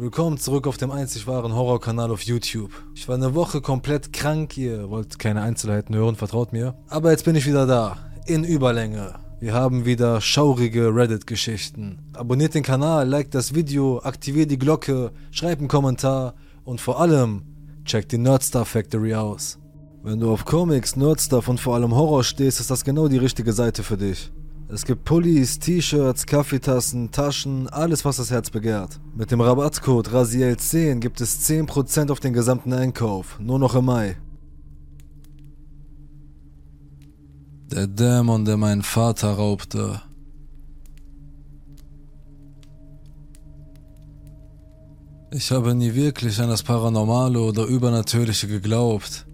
Willkommen zurück auf dem einzig wahren Horrorkanal auf YouTube. Ich war eine Woche komplett krank, ihr wollt keine Einzelheiten hören, vertraut mir. Aber jetzt bin ich wieder da, in Überlänge. Wir haben wieder schaurige Reddit-Geschichten. Abonniert den Kanal, liked das Video, aktiviert die Glocke, schreibt einen Kommentar und vor allem checkt die Nerdstar Factory aus. Wenn du auf Comics, Nerdstuff und vor allem Horror stehst, ist das genau die richtige Seite für dich. Es gibt Pullis, T-Shirts, Kaffeetassen, Taschen, alles was das Herz begehrt. Mit dem Rabattcode RASIEL10 gibt es 10% auf den gesamten Einkauf, nur noch im Mai. Der Dämon, der meinen Vater raubte. Ich habe nie wirklich an das Paranormale oder Übernatürliche geglaubt.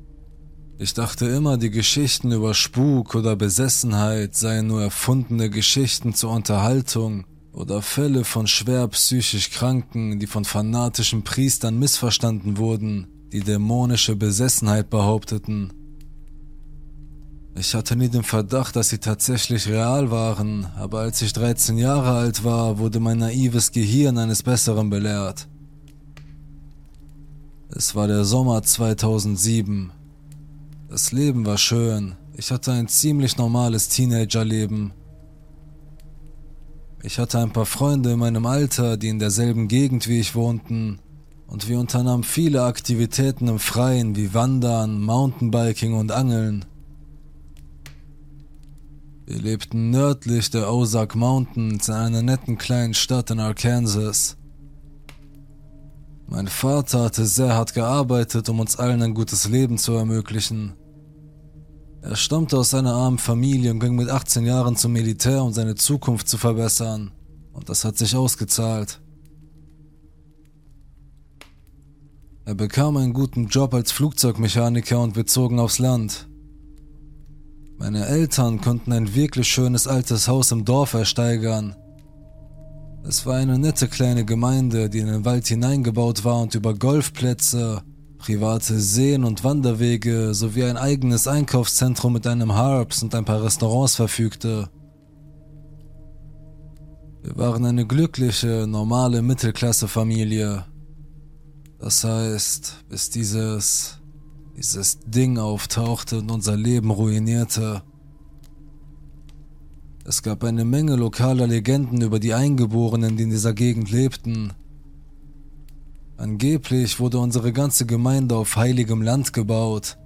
Ich dachte immer, die Geschichten über Spuk oder Besessenheit seien nur erfundene Geschichten zur Unterhaltung oder Fälle von schwer psychisch Kranken, die von fanatischen Priestern missverstanden wurden, die dämonische Besessenheit behaupteten. Ich hatte nie den Verdacht, dass sie tatsächlich real waren, aber als ich 13 Jahre alt war, wurde mein naives Gehirn eines Besseren belehrt. Es war der Sommer 2007. Das Leben war schön. Ich hatte ein ziemlich normales Teenagerleben. Ich hatte ein paar Freunde in meinem Alter, die in derselben Gegend wie ich wohnten, und wir unternahmen viele Aktivitäten im Freien wie Wandern, Mountainbiking und Angeln. Wir lebten nördlich der Ozark Mountains in einer netten kleinen Stadt in Arkansas. Mein Vater hatte sehr hart gearbeitet, um uns allen ein gutes Leben zu ermöglichen. Er stammte aus einer armen Familie und ging mit 18 Jahren zum Militär, um seine Zukunft zu verbessern. Und das hat sich ausgezahlt. Er bekam einen guten Job als Flugzeugmechaniker und wir zogen aufs Land. Meine Eltern konnten ein wirklich schönes altes Haus im Dorf ersteigern. Es war eine nette kleine Gemeinde, die in den Wald hineingebaut war und über Golfplätze, private Seen und Wanderwege sowie ein eigenes Einkaufszentrum mit einem Harps und ein paar Restaurants verfügte. Wir waren eine glückliche, normale Mittelklasse-Familie. Das heißt, bis dieses, dieses Ding auftauchte und unser Leben ruinierte. Es gab eine Menge lokaler Legenden über die Eingeborenen, die in dieser Gegend lebten. Angeblich wurde unsere ganze Gemeinde auf heiligem Land gebaut.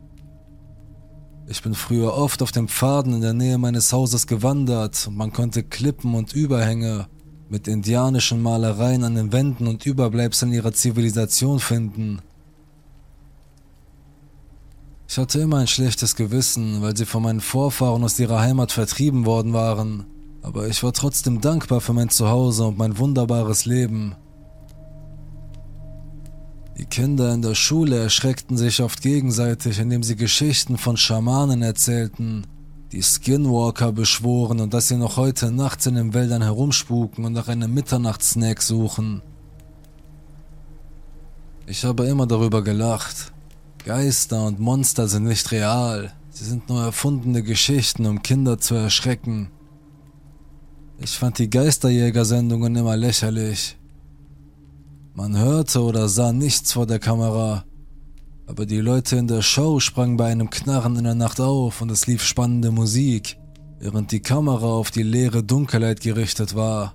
Ich bin früher oft auf den Pfaden in der Nähe meines Hauses gewandert und man konnte Klippen und Überhänge mit indianischen Malereien an den Wänden und Überbleibseln ihrer Zivilisation finden. Ich hatte immer ein schlechtes Gewissen, weil sie von meinen Vorfahren aus ihrer Heimat vertrieben worden waren, aber ich war trotzdem dankbar für mein Zuhause und mein wunderbares Leben. Die Kinder in der Schule erschreckten sich oft gegenseitig, indem sie Geschichten von Schamanen erzählten, die Skinwalker beschworen und dass sie noch heute nachts in den Wäldern herumspuken und nach einem Mitternachtssnack suchen. Ich habe immer darüber gelacht. Geister und Monster sind nicht real, sie sind nur erfundene Geschichten, um Kinder zu erschrecken. Ich fand die Geisterjäger-Sendungen immer lächerlich. Man hörte oder sah nichts vor der Kamera, aber die Leute in der Show sprangen bei einem Knarren in der Nacht auf und es lief spannende Musik, während die Kamera auf die leere Dunkelheit gerichtet war.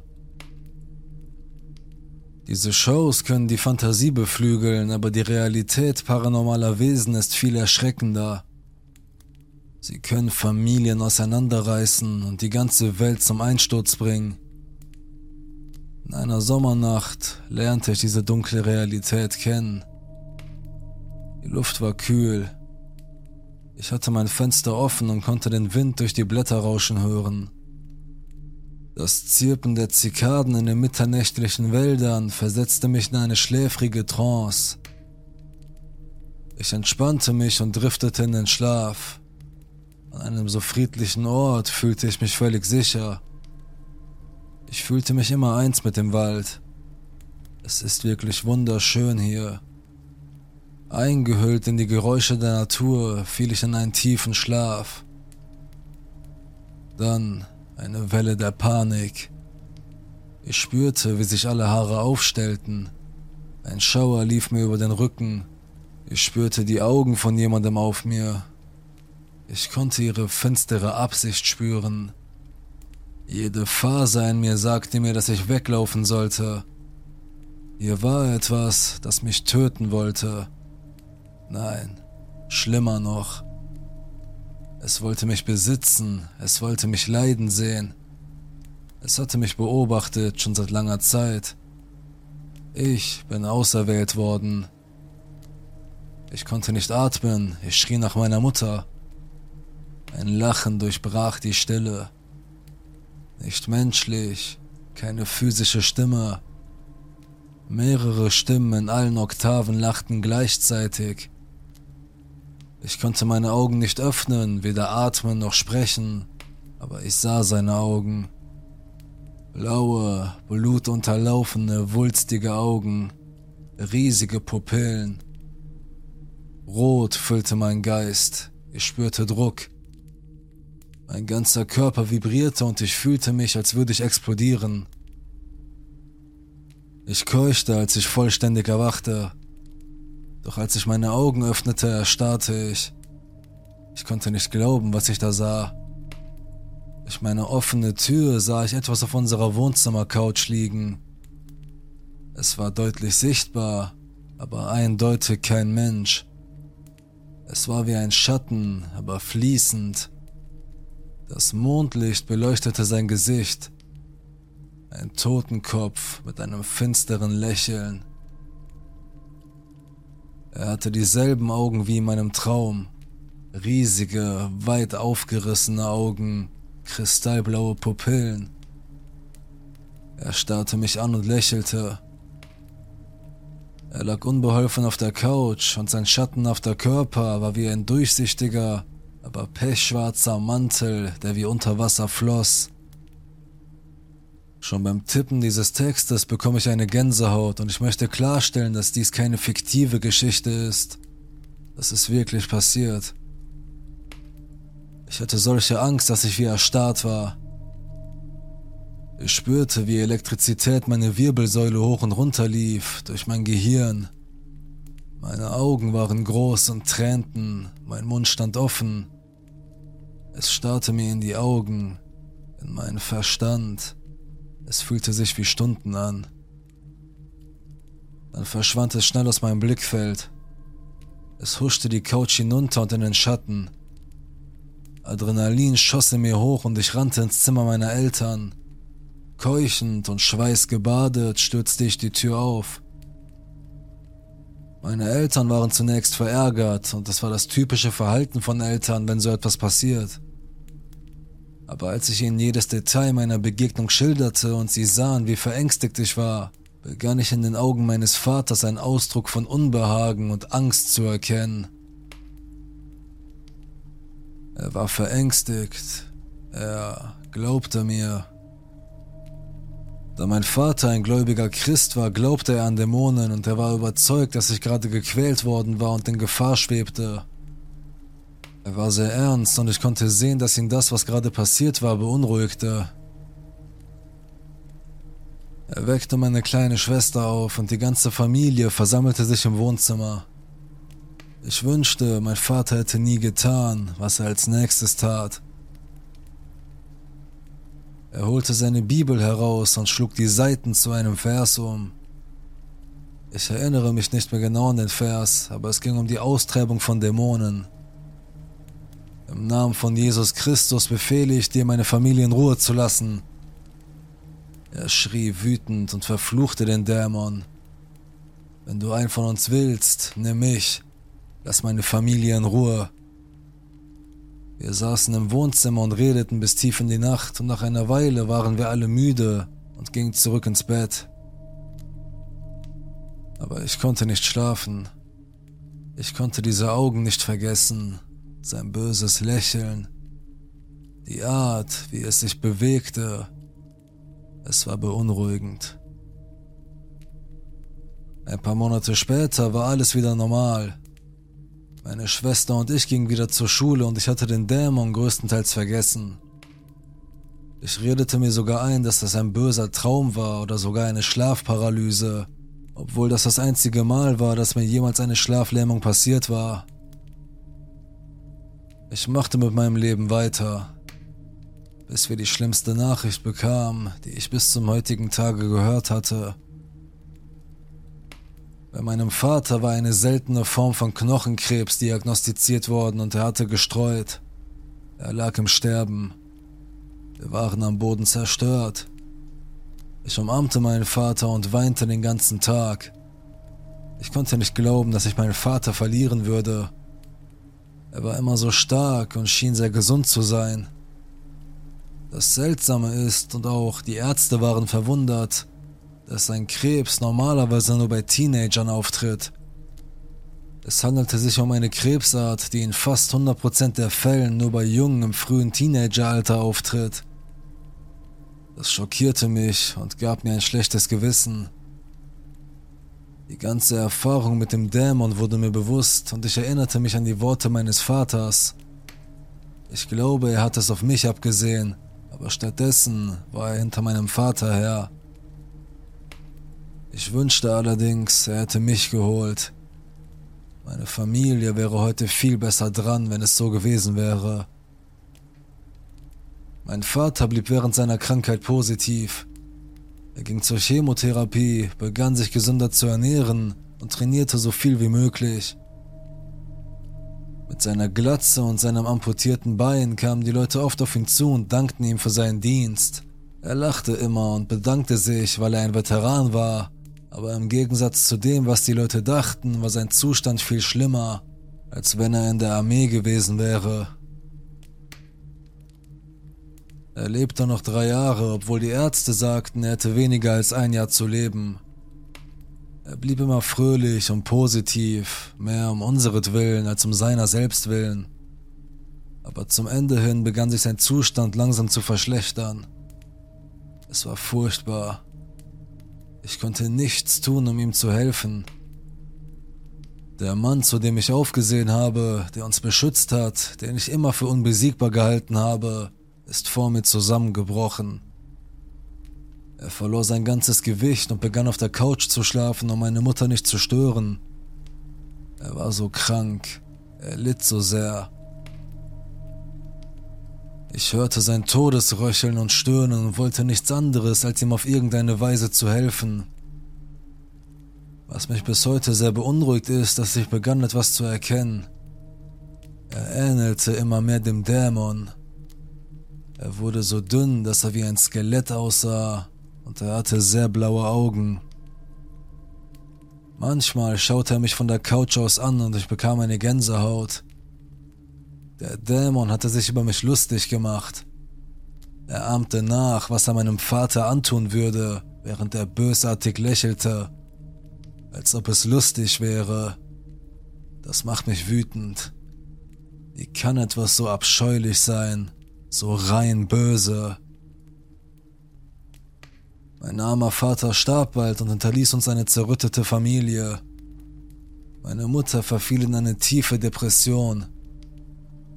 Diese Shows können die Fantasie beflügeln, aber die Realität paranormaler Wesen ist viel erschreckender. Sie können Familien auseinanderreißen und die ganze Welt zum Einsturz bringen. In einer Sommernacht lernte ich diese dunkle Realität kennen. Die Luft war kühl. Ich hatte mein Fenster offen und konnte den Wind durch die Blätter rauschen hören. Das Zirpen der Zikaden in den mitternächtlichen Wäldern versetzte mich in eine schläfrige Trance. Ich entspannte mich und driftete in den Schlaf. An einem so friedlichen Ort fühlte ich mich völlig sicher. Ich fühlte mich immer eins mit dem Wald. Es ist wirklich wunderschön hier. Eingehüllt in die Geräusche der Natur fiel ich in einen tiefen Schlaf. Dann eine Welle der Panik. Ich spürte, wie sich alle Haare aufstellten. Ein Schauer lief mir über den Rücken. Ich spürte die Augen von jemandem auf mir. Ich konnte ihre finstere Absicht spüren. Jede Faser in mir sagte mir, dass ich weglaufen sollte. Hier war etwas, das mich töten wollte. Nein, schlimmer noch. Es wollte mich besitzen, es wollte mich leiden sehen. Es hatte mich beobachtet schon seit langer Zeit. Ich bin auserwählt worden. Ich konnte nicht atmen, ich schrie nach meiner Mutter. Ein Lachen durchbrach die Stille. Nicht menschlich, keine physische Stimme. Mehrere Stimmen in allen Oktaven lachten gleichzeitig. Ich konnte meine Augen nicht öffnen, weder atmen noch sprechen, aber ich sah seine Augen. Blaue, blutunterlaufene, wulstige Augen, riesige Pupillen. Rot füllte mein Geist, ich spürte Druck. Mein ganzer Körper vibrierte und ich fühlte mich, als würde ich explodieren. Ich keuchte, als ich vollständig erwachte. Doch als ich meine Augen öffnete, erstarrte ich. Ich konnte nicht glauben, was ich da sah. Durch meine offene Tür sah ich etwas auf unserer Wohnzimmercouch liegen. Es war deutlich sichtbar, aber eindeutig kein Mensch. Es war wie ein Schatten, aber fließend. Das Mondlicht beleuchtete sein Gesicht. Ein Totenkopf mit einem finsteren Lächeln. Er hatte dieselben Augen wie in meinem Traum. Riesige, weit aufgerissene Augen, kristallblaue Pupillen. Er starrte mich an und lächelte. Er lag unbeholfen auf der Couch und sein schattenhafter Körper war wie ein durchsichtiger, aber pechschwarzer Mantel, der wie unter Wasser floss. Schon beim Tippen dieses Textes bekomme ich eine Gänsehaut und ich möchte klarstellen, dass dies keine fiktive Geschichte ist. Das ist wirklich passiert. Ich hatte solche Angst, dass ich wie erstarrt war. Ich spürte, wie Elektrizität meine Wirbelsäule hoch und runter lief, durch mein Gehirn. Meine Augen waren groß und tränten, mein Mund stand offen. Es starrte mir in die Augen, in meinen Verstand. Es fühlte sich wie Stunden an. Dann verschwand es schnell aus meinem Blickfeld. Es huschte die Couch hinunter und in den Schatten. Adrenalin schoss in mir hoch und ich rannte ins Zimmer meiner Eltern. Keuchend und schweißgebadet stürzte ich die Tür auf. Meine Eltern waren zunächst verärgert und das war das typische Verhalten von Eltern, wenn so etwas passiert. Aber als ich ihnen jedes Detail meiner Begegnung schilderte und sie sahen, wie verängstigt ich war, begann ich in den Augen meines Vaters einen Ausdruck von Unbehagen und Angst zu erkennen. Er war verängstigt. Er glaubte mir. Da mein Vater ein gläubiger Christ war, glaubte er an Dämonen und er war überzeugt, dass ich gerade gequält worden war und in Gefahr schwebte. Er war sehr ernst und ich konnte sehen, dass ihn das, was gerade passiert war, beunruhigte. Er weckte meine kleine Schwester auf und die ganze Familie versammelte sich im Wohnzimmer. Ich wünschte, mein Vater hätte nie getan, was er als nächstes tat. Er holte seine Bibel heraus und schlug die Seiten zu einem Vers um. Ich erinnere mich nicht mehr genau an den Vers, aber es ging um die Austreibung von Dämonen. Im Namen von Jesus Christus befehle ich dir, meine Familie in Ruhe zu lassen. Er schrie wütend und verfluchte den Dämon. Wenn du einen von uns willst, nimm mich. Lass meine Familie in Ruhe. Wir saßen im Wohnzimmer und redeten bis tief in die Nacht und nach einer Weile waren wir alle müde und gingen zurück ins Bett. Aber ich konnte nicht schlafen. Ich konnte diese Augen nicht vergessen, sein böses Lächeln, die Art, wie es sich bewegte. Es war beunruhigend. Ein paar Monate später war alles wieder normal. Meine Schwester und ich gingen wieder zur Schule und ich hatte den Dämon größtenteils vergessen. Ich redete mir sogar ein, dass das ein böser Traum war oder sogar eine Schlafparalyse. obwohl das das einzige Mal war, dass mir jemals eine Schlaflähmung passiert war. Ich machte mit meinem Leben weiter, bis wir die schlimmste Nachricht bekamen, die ich bis zum heutigen Tage gehört hatte. Bei meinem Vater war eine seltene Form von Knochenkrebs diagnostiziert worden und er hatte gestreut. Er lag im Sterben. Wir waren am Boden zerstört. Ich umarmte meinen Vater und weinte den ganzen Tag. Ich konnte nicht glauben, dass ich meinen Vater verlieren würde. Er war immer so stark und schien sehr gesund zu sein. Das Seltsame ist, und auch die Ärzte waren verwundert, dass ein Krebs normalerweise nur bei Teenagern auftritt. Es handelte sich um eine Krebsart, die in fast 100% der Fällen nur bei Jungen im frühen Teenageralter auftritt. Das schockierte mich und gab mir ein schlechtes Gewissen. Die ganze Erfahrung mit dem Dämon wurde mir bewusst und ich erinnerte mich an die Worte meines Vaters. Ich glaube, er hat es auf mich abgesehen, aber stattdessen war er hinter meinem Vater her. Ich wünschte allerdings, er hätte mich geholt. Meine Familie wäre heute viel besser dran, wenn es so gewesen wäre. Mein Vater blieb während seiner Krankheit positiv. Er ging zur Chemotherapie, begann sich gesünder zu ernähren und trainierte so viel wie möglich. Mit seiner Glatze und seinem amputierten Bein kamen die Leute oft auf ihn zu und dankten ihm für seinen Dienst. Er lachte immer und bedankte sich, weil er ein Veteran war, aber im Gegensatz zu dem, was die Leute dachten, war sein Zustand viel schlimmer, als wenn er in der Armee gewesen wäre. Er lebte noch drei Jahre, obwohl die Ärzte sagten, er hätte weniger als ein Jahr zu leben. Er blieb immer fröhlich und positiv, mehr um unseretwillen als um seiner selbst willen. Aber zum Ende hin begann sich sein Zustand langsam zu verschlechtern. Es war furchtbar. Ich konnte nichts tun, um ihm zu helfen. Der Mann, zu dem ich aufgesehen habe, der uns beschützt hat, den ich immer für unbesiegbar gehalten habe, ist vor mir zusammengebrochen. Er verlor sein ganzes Gewicht und begann auf der Couch zu schlafen, um meine Mutter nicht zu stören. Er war so krank, er litt so sehr. Ich hörte sein Todesröcheln und Stöhnen und wollte nichts anderes, als ihm auf irgendeine Weise zu helfen. Was mich bis heute sehr beunruhigt ist, dass ich begann etwas zu erkennen. Er ähnelte immer mehr dem Dämon, er wurde so dünn, dass er wie ein Skelett aussah und er hatte sehr blaue Augen. Manchmal schaute er mich von der Couch aus an und ich bekam eine Gänsehaut. Der Dämon hatte sich über mich lustig gemacht. Er ahmte nach, was er meinem Vater antun würde, während er bösartig lächelte, als ob es lustig wäre. Das macht mich wütend. Wie kann etwas so abscheulich sein? so rein böse. Mein armer Vater starb bald und hinterließ uns eine zerrüttete Familie. Meine Mutter verfiel in eine tiefe Depression.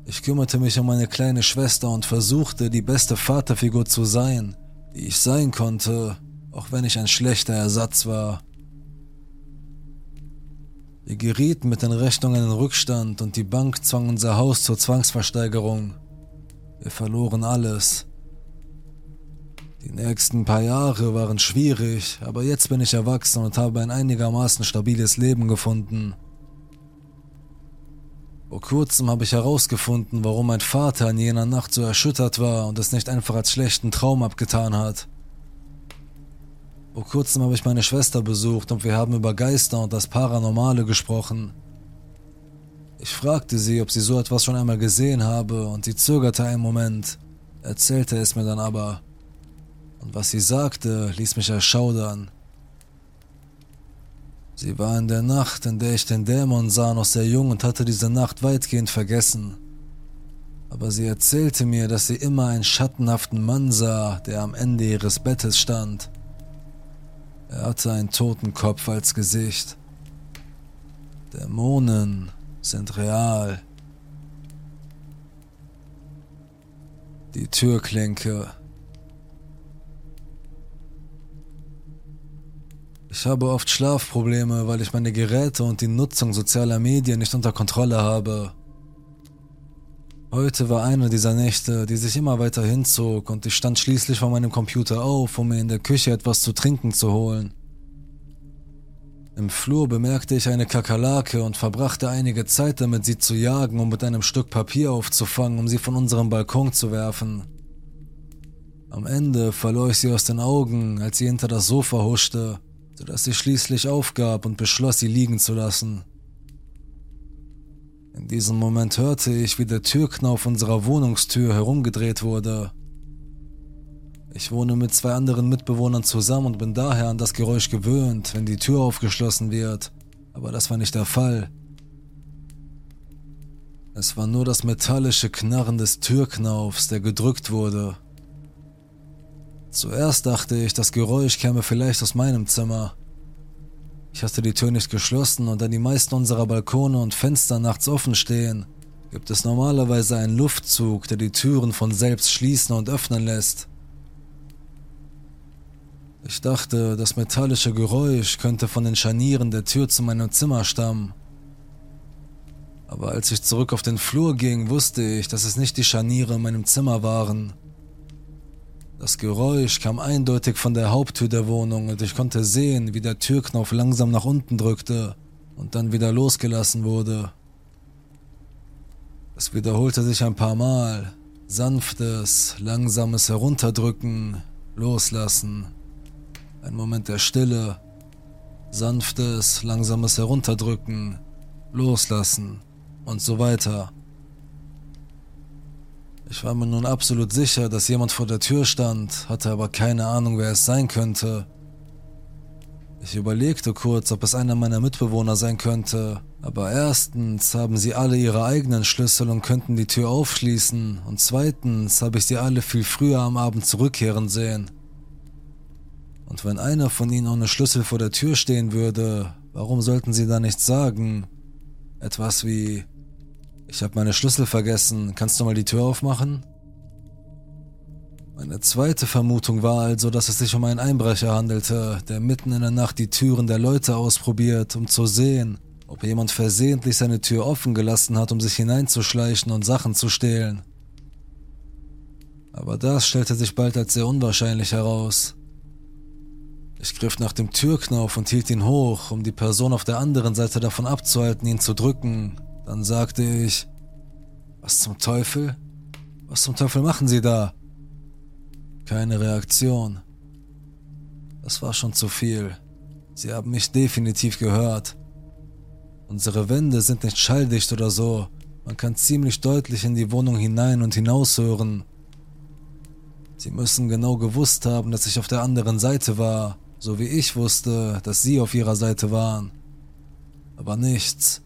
Ich kümmerte mich um meine kleine Schwester und versuchte, die beste Vaterfigur zu sein, die ich sein konnte, auch wenn ich ein schlechter Ersatz war. Wir gerieten mit den Rechnungen in Rückstand und die Bank zwang unser Haus zur Zwangsversteigerung. Wir verloren alles. Die nächsten paar Jahre waren schwierig, aber jetzt bin ich erwachsen und habe ein einigermaßen stabiles Leben gefunden. Vor kurzem habe ich herausgefunden, warum mein Vater in jener Nacht so erschüttert war und es nicht einfach als schlechten Traum abgetan hat. Vor kurzem habe ich meine Schwester besucht und wir haben über Geister und das Paranormale gesprochen. Ich fragte sie, ob sie so etwas schon einmal gesehen habe, und sie zögerte einen Moment, erzählte es mir dann aber. Und was sie sagte, ließ mich erschaudern. Sie war in der Nacht, in der ich den Dämon sah, noch sehr jung und hatte diese Nacht weitgehend vergessen. Aber sie erzählte mir, dass sie immer einen schattenhaften Mann sah, der am Ende ihres Bettes stand. Er hatte einen toten Kopf als Gesicht. Dämonen sind real. Die Türklinke. Ich habe oft Schlafprobleme, weil ich meine Geräte und die Nutzung sozialer Medien nicht unter Kontrolle habe. Heute war eine dieser Nächte, die sich immer weiter hinzog und ich stand schließlich vor meinem Computer auf, um mir in der Küche etwas zu trinken zu holen. Im Flur bemerkte ich eine Kakerlake und verbrachte einige Zeit damit, sie zu jagen und mit einem Stück Papier aufzufangen, um sie von unserem Balkon zu werfen. Am Ende verlor ich sie aus den Augen, als sie hinter das Sofa huschte, sodass sie schließlich aufgab und beschloss, sie liegen zu lassen. In diesem Moment hörte ich, wie der Türknauf unserer Wohnungstür herumgedreht wurde. Ich wohne mit zwei anderen Mitbewohnern zusammen und bin daher an das Geräusch gewöhnt, wenn die Tür aufgeschlossen wird, aber das war nicht der Fall. Es war nur das metallische Knarren des Türknaufs, der gedrückt wurde. Zuerst dachte ich, das Geräusch käme vielleicht aus meinem Zimmer, ich hatte die Tür nicht geschlossen und da die meisten unserer Balkone und Fenster nachts offen stehen, gibt es normalerweise einen Luftzug, der die Türen von selbst schließen und öffnen lässt. Ich dachte, das metallische Geräusch könnte von den Scharnieren der Tür zu meinem Zimmer stammen. Aber als ich zurück auf den Flur ging, wusste ich, dass es nicht die Scharniere in meinem Zimmer waren, das Geräusch kam eindeutig von der Haupttür der Wohnung und ich konnte sehen, wie der Türknopf langsam nach unten drückte und dann wieder losgelassen wurde. Es wiederholte sich ein paar Mal. Sanftes, langsames Herunterdrücken, Loslassen. Ein Moment der Stille. Sanftes, langsames Herunterdrücken, Loslassen und so weiter. Ich war mir nun absolut sicher, dass jemand vor der Tür stand, hatte aber keine Ahnung, wer es sein könnte. Ich überlegte kurz, ob es einer meiner Mitbewohner sein könnte, aber erstens haben sie alle ihre eigenen Schlüssel und könnten die Tür aufschließen, und zweitens habe ich sie alle viel früher am Abend zurückkehren sehen. Und wenn einer von ihnen ohne Schlüssel vor der Tür stehen würde, warum sollten sie da nichts sagen? Etwas wie, ich habe meine Schlüssel vergessen. Kannst du mal die Tür aufmachen? Meine zweite Vermutung war also, dass es sich um einen Einbrecher handelte, der mitten in der Nacht die Türen der Leute ausprobiert, um zu sehen, ob jemand versehentlich seine Tür offen gelassen hat, um sich hineinzuschleichen und Sachen zu stehlen. Aber das stellte sich bald als sehr unwahrscheinlich heraus. Ich griff nach dem Türknauf und hielt ihn hoch, um die Person auf der anderen Seite davon abzuhalten, ihn zu drücken, dann sagte ich, was zum Teufel? Was zum Teufel machen Sie da? Keine Reaktion. Das war schon zu viel. Sie haben mich definitiv gehört. Unsere Wände sind nicht schalldicht oder so. Man kann ziemlich deutlich in die Wohnung hinein und hinaus hören. Sie müssen genau gewusst haben, dass ich auf der anderen Seite war, so wie ich wusste, dass Sie auf Ihrer Seite waren. Aber nichts.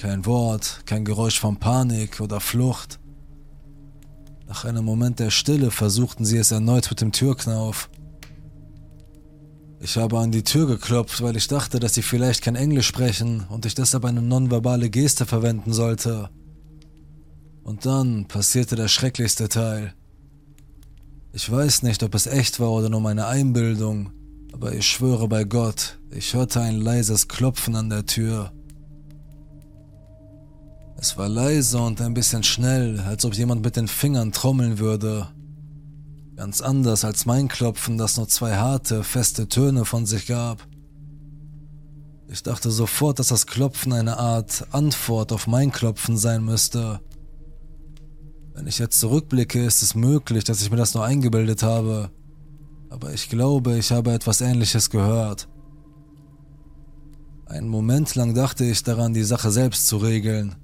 Kein Wort, kein Geräusch von Panik oder Flucht. Nach einem Moment der Stille versuchten sie es erneut mit dem Türknauf. Ich habe an die Tür geklopft, weil ich dachte, dass sie vielleicht kein Englisch sprechen und ich deshalb eine nonverbale Geste verwenden sollte. Und dann passierte der schrecklichste Teil. Ich weiß nicht, ob es echt war oder nur meine Einbildung, aber ich schwöre bei Gott, ich hörte ein leises Klopfen an der Tür. Es war leise und ein bisschen schnell, als ob jemand mit den Fingern trommeln würde. Ganz anders als mein Klopfen, das nur zwei harte, feste Töne von sich gab. Ich dachte sofort, dass das Klopfen eine Art Antwort auf mein Klopfen sein müsste. Wenn ich jetzt zurückblicke, ist es möglich, dass ich mir das nur eingebildet habe. Aber ich glaube, ich habe etwas Ähnliches gehört. Einen Moment lang dachte ich daran, die Sache selbst zu regeln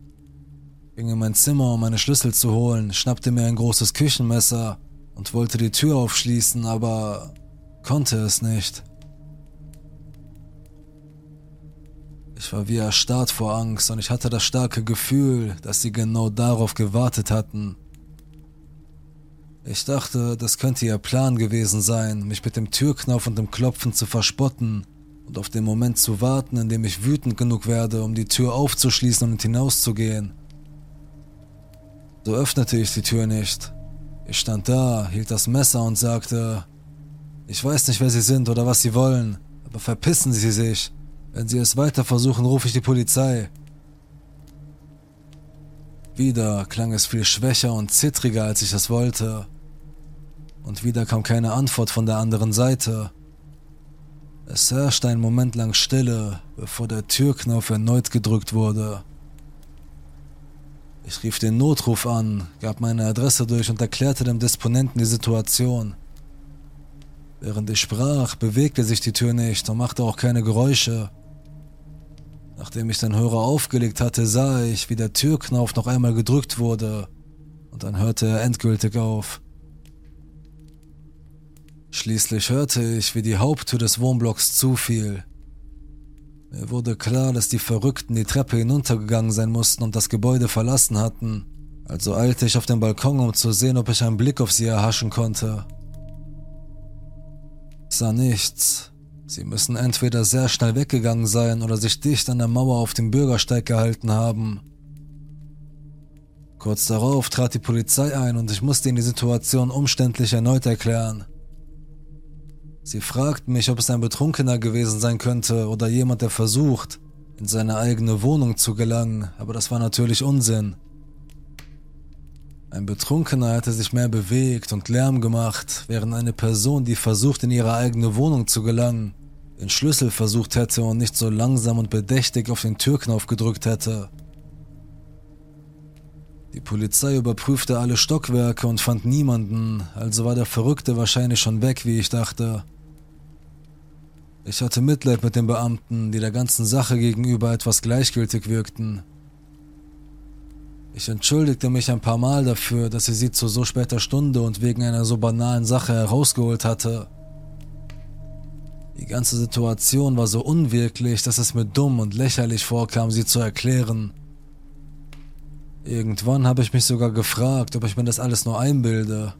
ging in mein Zimmer, um meine Schlüssel zu holen, schnappte mir ein großes Küchenmesser und wollte die Tür aufschließen, aber konnte es nicht. Ich war wie erstarrt vor Angst und ich hatte das starke Gefühl, dass sie genau darauf gewartet hatten. Ich dachte, das könnte ihr Plan gewesen sein, mich mit dem Türknauf und dem Klopfen zu verspotten und auf den Moment zu warten, in dem ich wütend genug werde, um die Tür aufzuschließen und hinauszugehen. So öffnete ich die Tür nicht. Ich stand da, hielt das Messer und sagte, ich weiß nicht, wer Sie sind oder was Sie wollen, aber verpissen Sie sich. Wenn Sie es weiter versuchen, rufe ich die Polizei. Wieder klang es viel schwächer und zittriger, als ich es wollte. Und wieder kam keine Antwort von der anderen Seite. Es herrschte einen Moment lang Stille, bevor der Türknopf erneut gedrückt wurde. Ich rief den Notruf an, gab meine Adresse durch und erklärte dem Disponenten die Situation. Während ich sprach, bewegte sich die Tür nicht und machte auch keine Geräusche. Nachdem ich den Hörer aufgelegt hatte, sah ich, wie der Türknauf noch einmal gedrückt wurde, und dann hörte er endgültig auf. Schließlich hörte ich, wie die Haupttür des Wohnblocks zufiel. Mir wurde klar, dass die Verrückten die Treppe hinuntergegangen sein mussten und das Gebäude verlassen hatten, also eilte ich auf den Balkon, um zu sehen, ob ich einen Blick auf sie erhaschen konnte. Ich sah nichts, Sie müssen entweder sehr schnell weggegangen sein oder sich dicht an der Mauer auf dem Bürgersteig gehalten haben. Kurz darauf trat die Polizei ein und ich musste ihnen die Situation umständlich erneut erklären. Sie fragten mich, ob es ein Betrunkener gewesen sein könnte oder jemand, der versucht, in seine eigene Wohnung zu gelangen, aber das war natürlich Unsinn. Ein Betrunkener hätte sich mehr bewegt und Lärm gemacht, während eine Person, die versucht, in ihre eigene Wohnung zu gelangen, den Schlüssel versucht hätte und nicht so langsam und bedächtig auf den Türknopf gedrückt hätte. Die Polizei überprüfte alle Stockwerke und fand niemanden, also war der Verrückte wahrscheinlich schon weg, wie ich dachte. Ich hatte Mitleid mit den Beamten, die der ganzen Sache gegenüber etwas gleichgültig wirkten. Ich entschuldigte mich ein paar Mal dafür, dass ich sie zu so später Stunde und wegen einer so banalen Sache herausgeholt hatte. Die ganze Situation war so unwirklich, dass es mir dumm und lächerlich vorkam, sie zu erklären. Irgendwann habe ich mich sogar gefragt, ob ich mir das alles nur einbilde.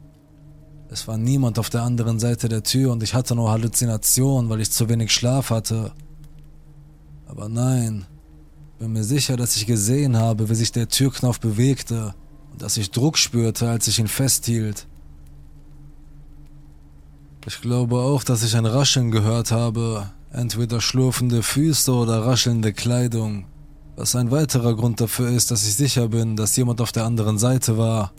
Es war niemand auf der anderen Seite der Tür und ich hatte nur Halluzinationen, weil ich zu wenig Schlaf hatte. Aber nein, bin mir sicher, dass ich gesehen habe, wie sich der Türknopf bewegte und dass ich Druck spürte, als ich ihn festhielt. Ich glaube auch, dass ich ein Rascheln gehört habe, entweder schlurfende Füße oder raschelnde Kleidung, was ein weiterer Grund dafür ist, dass ich sicher bin, dass jemand auf der anderen Seite war.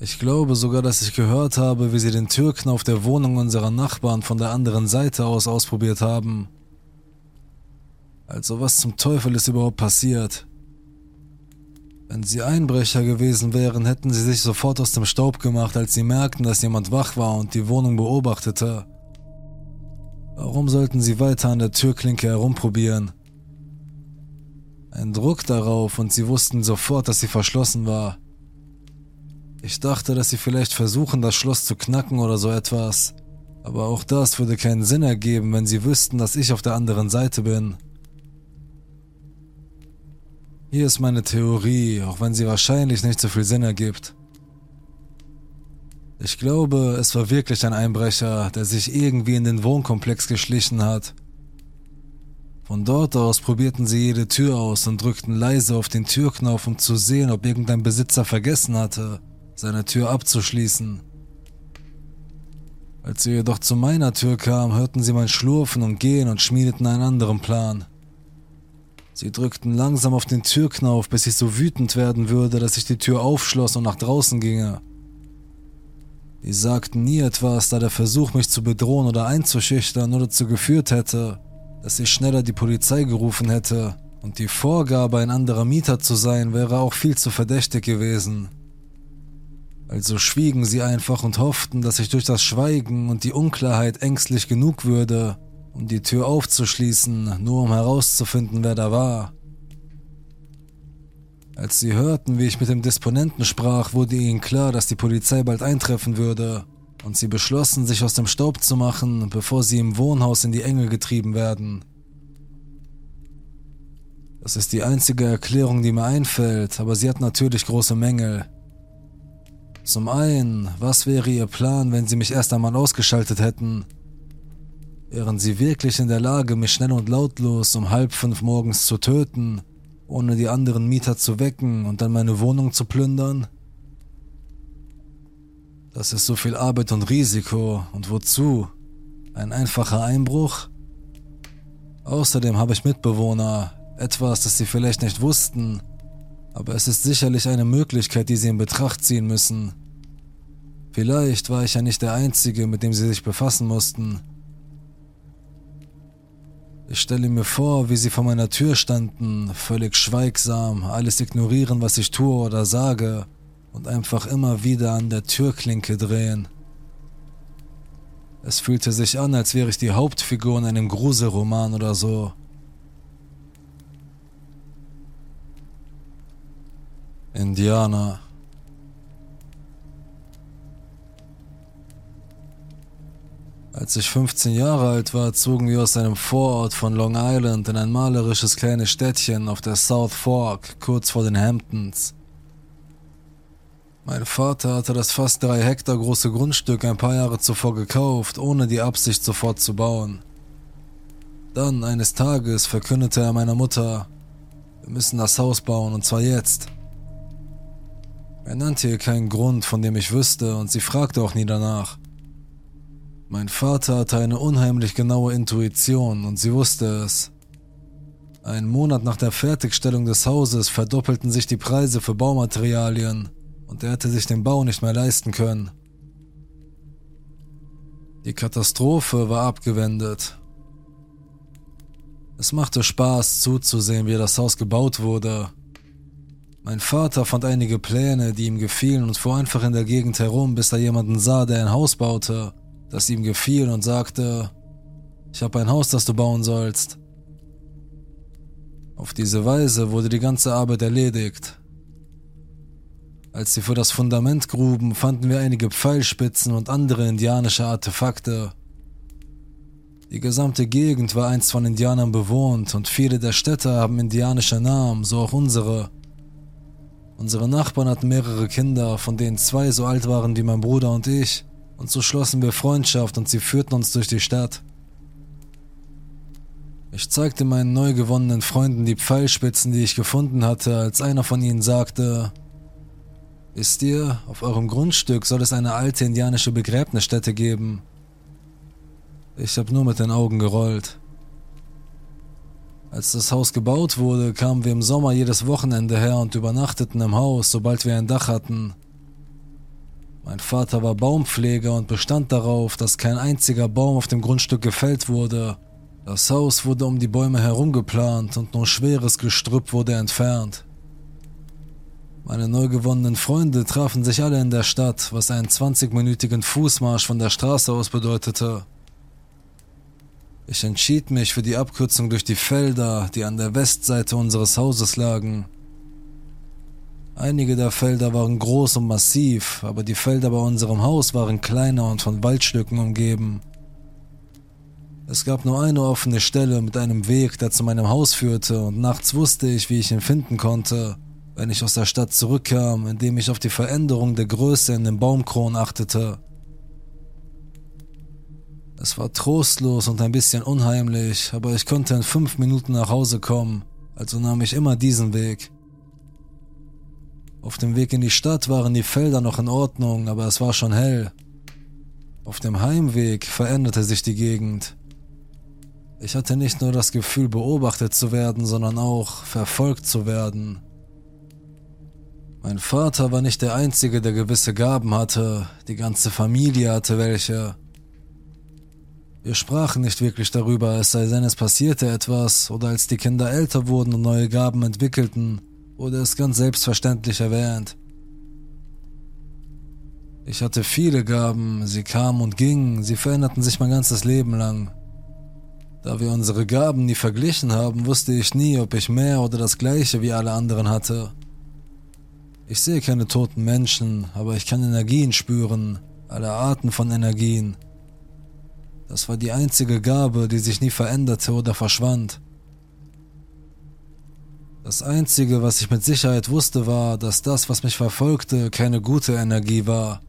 Ich glaube sogar, dass ich gehört habe, wie sie den Türknopf der Wohnung unserer Nachbarn von der anderen Seite aus ausprobiert haben. Also was zum Teufel ist überhaupt passiert? Wenn sie Einbrecher gewesen wären, hätten sie sich sofort aus dem Staub gemacht, als sie merkten, dass jemand wach war und die Wohnung beobachtete. Warum sollten sie weiter an der Türklinke herumprobieren? Ein Druck darauf und sie wussten sofort, dass sie verschlossen war. Ich dachte, dass sie vielleicht versuchen, das Schloss zu knacken oder so etwas. Aber auch das würde keinen Sinn ergeben, wenn sie wüssten, dass ich auf der anderen Seite bin. Hier ist meine Theorie, auch wenn sie wahrscheinlich nicht so viel Sinn ergibt. Ich glaube, es war wirklich ein Einbrecher, der sich irgendwie in den Wohnkomplex geschlichen hat. Von dort aus probierten sie jede Tür aus und drückten leise auf den Türknopf, um zu sehen, ob irgendein Besitzer vergessen hatte, seine Tür abzuschließen. Als sie jedoch zu meiner Tür kam, hörten sie mein Schlurfen und Gehen und schmiedeten einen anderen Plan. Sie drückten langsam auf den Türknauf, bis ich so wütend werden würde, dass ich die Tür aufschloss und nach draußen ginge. Sie sagten nie etwas, da der Versuch, mich zu bedrohen oder einzuschüchtern nur dazu geführt hätte, dass ich schneller die Polizei gerufen hätte, und die Vorgabe, ein anderer Mieter zu sein, wäre auch viel zu verdächtig gewesen. Also schwiegen sie einfach und hofften, dass ich durch das Schweigen und die Unklarheit ängstlich genug würde, um die Tür aufzuschließen, nur um herauszufinden, wer da war. Als sie hörten, wie ich mit dem Disponenten sprach, wurde ihnen klar, dass die Polizei bald eintreffen würde, und sie beschlossen, sich aus dem Staub zu machen, bevor sie im Wohnhaus in die Enge getrieben werden. Das ist die einzige Erklärung, die mir einfällt, aber sie hat natürlich große Mängel. Zum einen, was wäre ihr Plan, wenn sie mich erst einmal ausgeschaltet hätten? Wären sie wirklich in der Lage, mich schnell und lautlos um halb fünf morgens zu töten, ohne die anderen Mieter zu wecken und dann meine Wohnung zu plündern? Das ist so viel Arbeit und Risiko, und wozu? Ein einfacher Einbruch? Außerdem habe ich Mitbewohner, etwas, das sie vielleicht nicht wussten, aber es ist sicherlich eine Möglichkeit, die sie in Betracht ziehen müssen. Vielleicht war ich ja nicht der Einzige, mit dem sie sich befassen mussten. Ich stelle mir vor, wie sie vor meiner Tür standen, völlig schweigsam, alles ignorieren, was ich tue oder sage, und einfach immer wieder an der Türklinke drehen. Es fühlte sich an, als wäre ich die Hauptfigur in einem Gruselroman oder so. Indianer. Als ich 15 Jahre alt war, zogen wir aus einem Vorort von Long Island in ein malerisches kleines Städtchen auf der South Fork, kurz vor den Hamptons. Mein Vater hatte das fast drei Hektar große Grundstück ein paar Jahre zuvor gekauft, ohne die Absicht sofort zu bauen. Dann, eines Tages, verkündete er meiner Mutter, wir müssen das Haus bauen, und zwar jetzt. Er nannte ihr keinen Grund, von dem ich wüsste, und sie fragte auch nie danach. Mein Vater hatte eine unheimlich genaue Intuition und sie wusste es. Einen Monat nach der Fertigstellung des Hauses verdoppelten sich die Preise für Baumaterialien und er hätte sich den Bau nicht mehr leisten können. Die Katastrophe war abgewendet. Es machte Spaß zuzusehen, wie das Haus gebaut wurde. Mein Vater fand einige Pläne, die ihm gefielen und fuhr einfach in der Gegend herum, bis er jemanden sah, der ein Haus baute das ihm gefiel und sagte, ich habe ein Haus, das du bauen sollst. Auf diese Weise wurde die ganze Arbeit erledigt. Als sie für das Fundament gruben, fanden wir einige Pfeilspitzen und andere indianische Artefakte. Die gesamte Gegend war einst von Indianern bewohnt und viele der Städte haben indianische Namen, so auch unsere. Unsere Nachbarn hatten mehrere Kinder, von denen zwei so alt waren wie mein Bruder und ich und so schlossen wir Freundschaft und sie führten uns durch die Stadt. Ich zeigte meinen neu gewonnenen Freunden die Pfeilspitzen, die ich gefunden hatte, als einer von ihnen sagte, Wisst ihr, auf eurem Grundstück soll es eine alte indianische Begräbnisstätte geben. Ich habe nur mit den Augen gerollt. Als das Haus gebaut wurde, kamen wir im Sommer jedes Wochenende her und übernachteten im Haus, sobald wir ein Dach hatten. Mein Vater war Baumpfleger und bestand darauf, dass kein einziger Baum auf dem Grundstück gefällt wurde. Das Haus wurde um die Bäume herum geplant und nur schweres Gestrüpp wurde entfernt. Meine neu gewonnenen Freunde trafen sich alle in der Stadt, was einen 20-minütigen Fußmarsch von der Straße aus bedeutete. Ich entschied mich für die Abkürzung durch die Felder, die an der Westseite unseres Hauses lagen. Einige der Felder waren groß und massiv, aber die Felder bei unserem Haus waren kleiner und von Waldstücken umgeben. Es gab nur eine offene Stelle mit einem Weg, der zu meinem Haus führte, und nachts wusste ich, wie ich ihn finden konnte, wenn ich aus der Stadt zurückkam, indem ich auf die Veränderung der Größe in den Baumkronen achtete. Es war trostlos und ein bisschen unheimlich, aber ich konnte in fünf Minuten nach Hause kommen, also nahm ich immer diesen Weg. Auf dem Weg in die Stadt waren die Felder noch in Ordnung, aber es war schon hell. Auf dem Heimweg veränderte sich die Gegend. Ich hatte nicht nur das Gefühl, beobachtet zu werden, sondern auch verfolgt zu werden. Mein Vater war nicht der Einzige, der gewisse Gaben hatte, die ganze Familie hatte welche. Wir sprachen nicht wirklich darüber, es sei denn, es passierte etwas, oder als die Kinder älter wurden und neue Gaben entwickelten, wurde es ganz selbstverständlich erwähnt. Ich hatte viele Gaben, sie kamen und gingen, sie veränderten sich mein ganzes Leben lang. Da wir unsere Gaben nie verglichen haben, wusste ich nie, ob ich mehr oder das gleiche wie alle anderen hatte. Ich sehe keine toten Menschen, aber ich kann Energien spüren, alle Arten von Energien. Das war die einzige Gabe, die sich nie veränderte oder verschwand. Das Einzige, was ich mit Sicherheit wusste, war, dass das, was mich verfolgte, keine gute Energie war.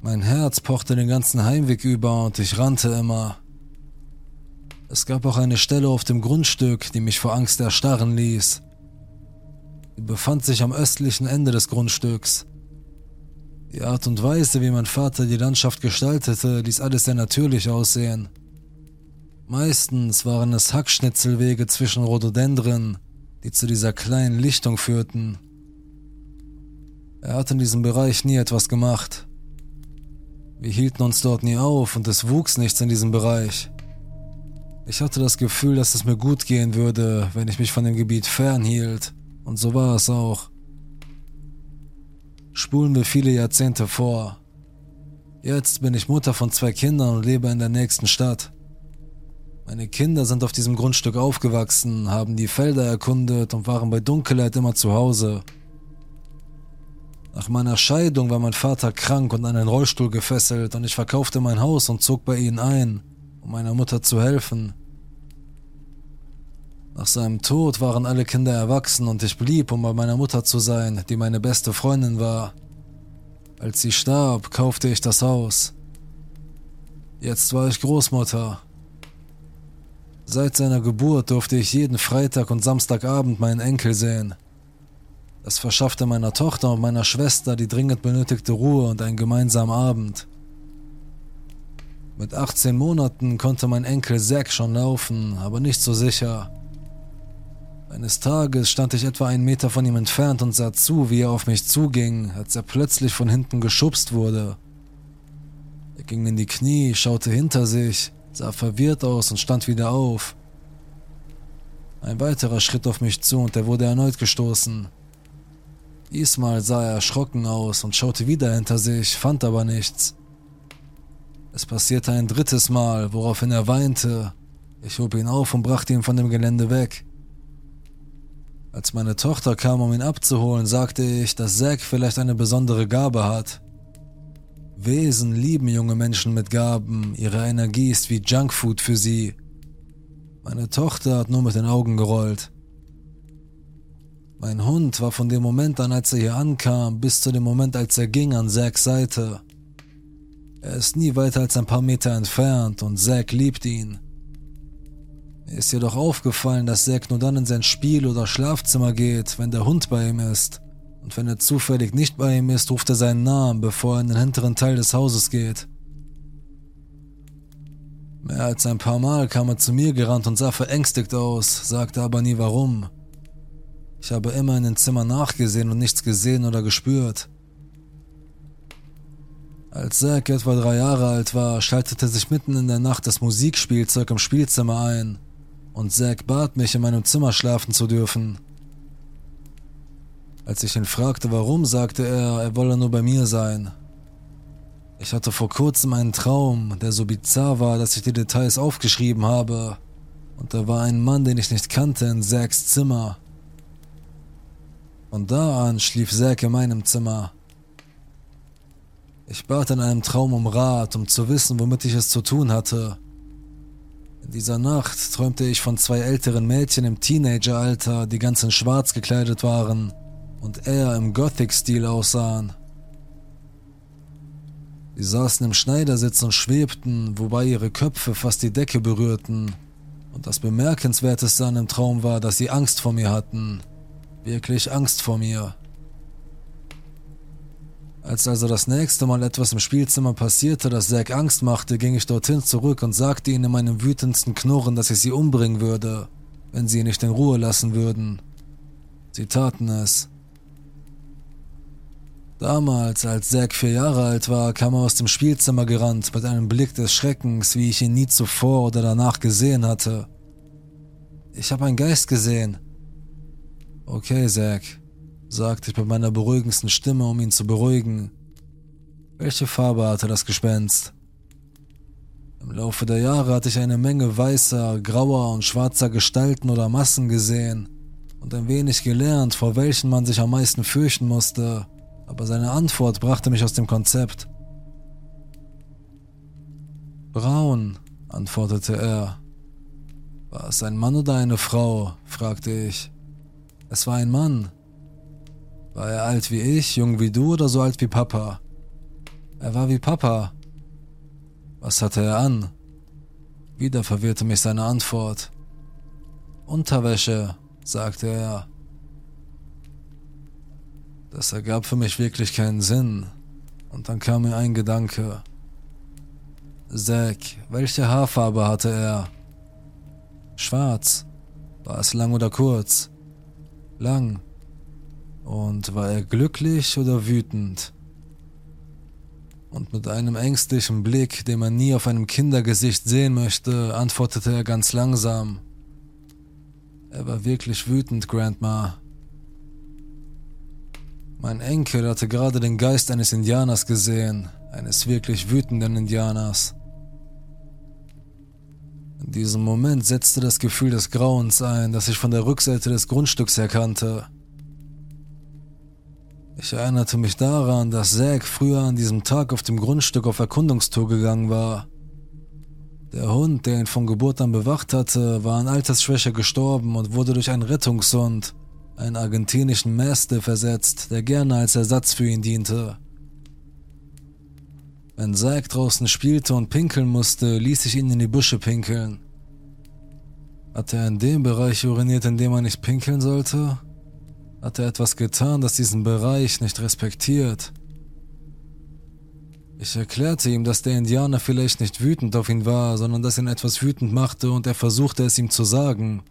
Mein Herz pochte den ganzen Heimweg über und ich rannte immer. Es gab auch eine Stelle auf dem Grundstück, die mich vor Angst erstarren ließ. Sie befand sich am östlichen Ende des Grundstücks. Die Art und Weise, wie mein Vater die Landschaft gestaltete, ließ alles sehr natürlich aussehen. Meistens waren es Hackschnitzelwege zwischen Rhododendren, die zu dieser kleinen Lichtung führten. Er hat in diesem Bereich nie etwas gemacht. Wir hielten uns dort nie auf und es wuchs nichts in diesem Bereich. Ich hatte das Gefühl, dass es mir gut gehen würde, wenn ich mich von dem Gebiet fernhielt, und so war es auch. Spulen wir viele Jahrzehnte vor. Jetzt bin ich Mutter von zwei Kindern und lebe in der nächsten Stadt. Meine Kinder sind auf diesem Grundstück aufgewachsen, haben die Felder erkundet und waren bei Dunkelheit immer zu Hause. Nach meiner Scheidung war mein Vater krank und an einen Rollstuhl gefesselt und ich verkaufte mein Haus und zog bei ihnen ein, um meiner Mutter zu helfen. Nach seinem Tod waren alle Kinder erwachsen und ich blieb, um bei meiner Mutter zu sein, die meine beste Freundin war. Als sie starb, kaufte ich das Haus. Jetzt war ich Großmutter. Seit seiner Geburt durfte ich jeden Freitag und Samstagabend meinen Enkel sehen. Das verschaffte meiner Tochter und meiner Schwester die dringend benötigte Ruhe und einen gemeinsamen Abend. Mit 18 Monaten konnte mein Enkel Zack schon laufen, aber nicht so sicher. Eines Tages stand ich etwa einen Meter von ihm entfernt und sah zu, wie er auf mich zuging, als er plötzlich von hinten geschubst wurde. Er ging in die Knie, schaute hinter sich, sah verwirrt aus und stand wieder auf. Ein weiterer Schritt auf mich zu und er wurde erneut gestoßen. Diesmal sah er erschrocken aus und schaute wieder hinter sich, fand aber nichts. Es passierte ein drittes Mal, woraufhin er weinte. Ich hob ihn auf und brachte ihn von dem Gelände weg. Als meine Tochter kam, um ihn abzuholen, sagte ich, dass Zack vielleicht eine besondere Gabe hat. Wesen lieben junge Menschen mit Gaben, ihre Energie ist wie Junkfood für sie. Meine Tochter hat nur mit den Augen gerollt. Mein Hund war von dem Moment an, als er hier ankam, bis zu dem Moment, als er ging, an Zacks Seite. Er ist nie weiter als ein paar Meter entfernt und Zack liebt ihn. Ist jedoch aufgefallen, dass Zack nur dann in sein Spiel- oder Schlafzimmer geht, wenn der Hund bei ihm ist. Und wenn er zufällig nicht bei ihm ist, ruft er seinen Namen, bevor er in den hinteren Teil des Hauses geht. Mehr als ein paar Mal kam er zu mir gerannt und sah verängstigt aus, sagte aber nie warum. Ich habe immer in den Zimmern nachgesehen und nichts gesehen oder gespürt. Als Zack etwa drei Jahre alt war, schaltete sich mitten in der Nacht das Musikspielzeug im Spielzimmer ein und Zack bat mich, in meinem Zimmer schlafen zu dürfen. Als ich ihn fragte, warum, sagte er, er wolle nur bei mir sein. Ich hatte vor kurzem einen Traum, der so bizarr war, dass ich die Details aufgeschrieben habe. Und da war ein Mann, den ich nicht kannte, in Zacks Zimmer. Von da an schlief Zack in meinem Zimmer. Ich bat in einem Traum um Rat, um zu wissen, womit ich es zu tun hatte. In dieser Nacht träumte ich von zwei älteren Mädchen im Teenageralter, die ganz in Schwarz gekleidet waren und eher im Gothic-Stil aussahen. Sie saßen im Schneidersitz und schwebten, wobei ihre Köpfe fast die Decke berührten. Und das Bemerkenswerteste an dem Traum war, dass sie Angst vor mir hatten. Wirklich Angst vor mir. Als also das nächste Mal etwas im Spielzimmer passierte, das Zack Angst machte, ging ich dorthin zurück und sagte ihnen in meinem wütendsten Knurren, dass ich sie umbringen würde, wenn sie ihn nicht in Ruhe lassen würden. Sie taten es. Damals, als Zack vier Jahre alt war, kam er aus dem Spielzimmer gerannt mit einem Blick des Schreckens, wie ich ihn nie zuvor oder danach gesehen hatte. Ich habe einen Geist gesehen. Okay, Zack, sagte ich mit meiner beruhigendsten Stimme, um ihn zu beruhigen. Welche Farbe hatte das Gespenst? Im Laufe der Jahre hatte ich eine Menge weißer, grauer und schwarzer Gestalten oder Massen gesehen und ein wenig gelernt, vor welchen man sich am meisten fürchten musste, aber seine Antwort brachte mich aus dem Konzept. Braun, antwortete er. War es ein Mann oder eine Frau? fragte ich. Es war ein Mann, war er alt wie ich, jung wie du oder so alt wie Papa? Er war wie Papa. Was hatte er an? Wieder verwirrte mich seine Antwort. Unterwäsche, sagte er. Das ergab für mich wirklich keinen Sinn. Und dann kam mir ein Gedanke. Zack, welche Haarfarbe hatte er? Schwarz. War es lang oder kurz? Lang. Und war er glücklich oder wütend? Und mit einem ängstlichen Blick, den man nie auf einem Kindergesicht sehen möchte, antwortete er ganz langsam. Er war wirklich wütend, Grandma. Mein Enkel hatte gerade den Geist eines Indianers gesehen, eines wirklich wütenden Indianers. In diesem Moment setzte das Gefühl des Grauens ein, das ich von der Rückseite des Grundstücks erkannte. Ich erinnerte mich daran, dass Zack früher an diesem Tag auf dem Grundstück auf Erkundungstour gegangen war. Der Hund, der ihn von Geburt an bewacht hatte, war an Altersschwäche gestorben und wurde durch einen Rettungshund, einen argentinischen Mastiff, ersetzt, der gerne als Ersatz für ihn diente. Wenn Zack draußen spielte und pinkeln musste, ließ ich ihn in die Büsche pinkeln. Hatte er in dem Bereich uriniert, in dem er nicht pinkeln sollte? Hat er etwas getan, das diesen Bereich nicht respektiert? Ich erklärte ihm, dass der Indianer vielleicht nicht wütend auf ihn war, sondern dass ihn etwas wütend machte und er versuchte es ihm zu sagen.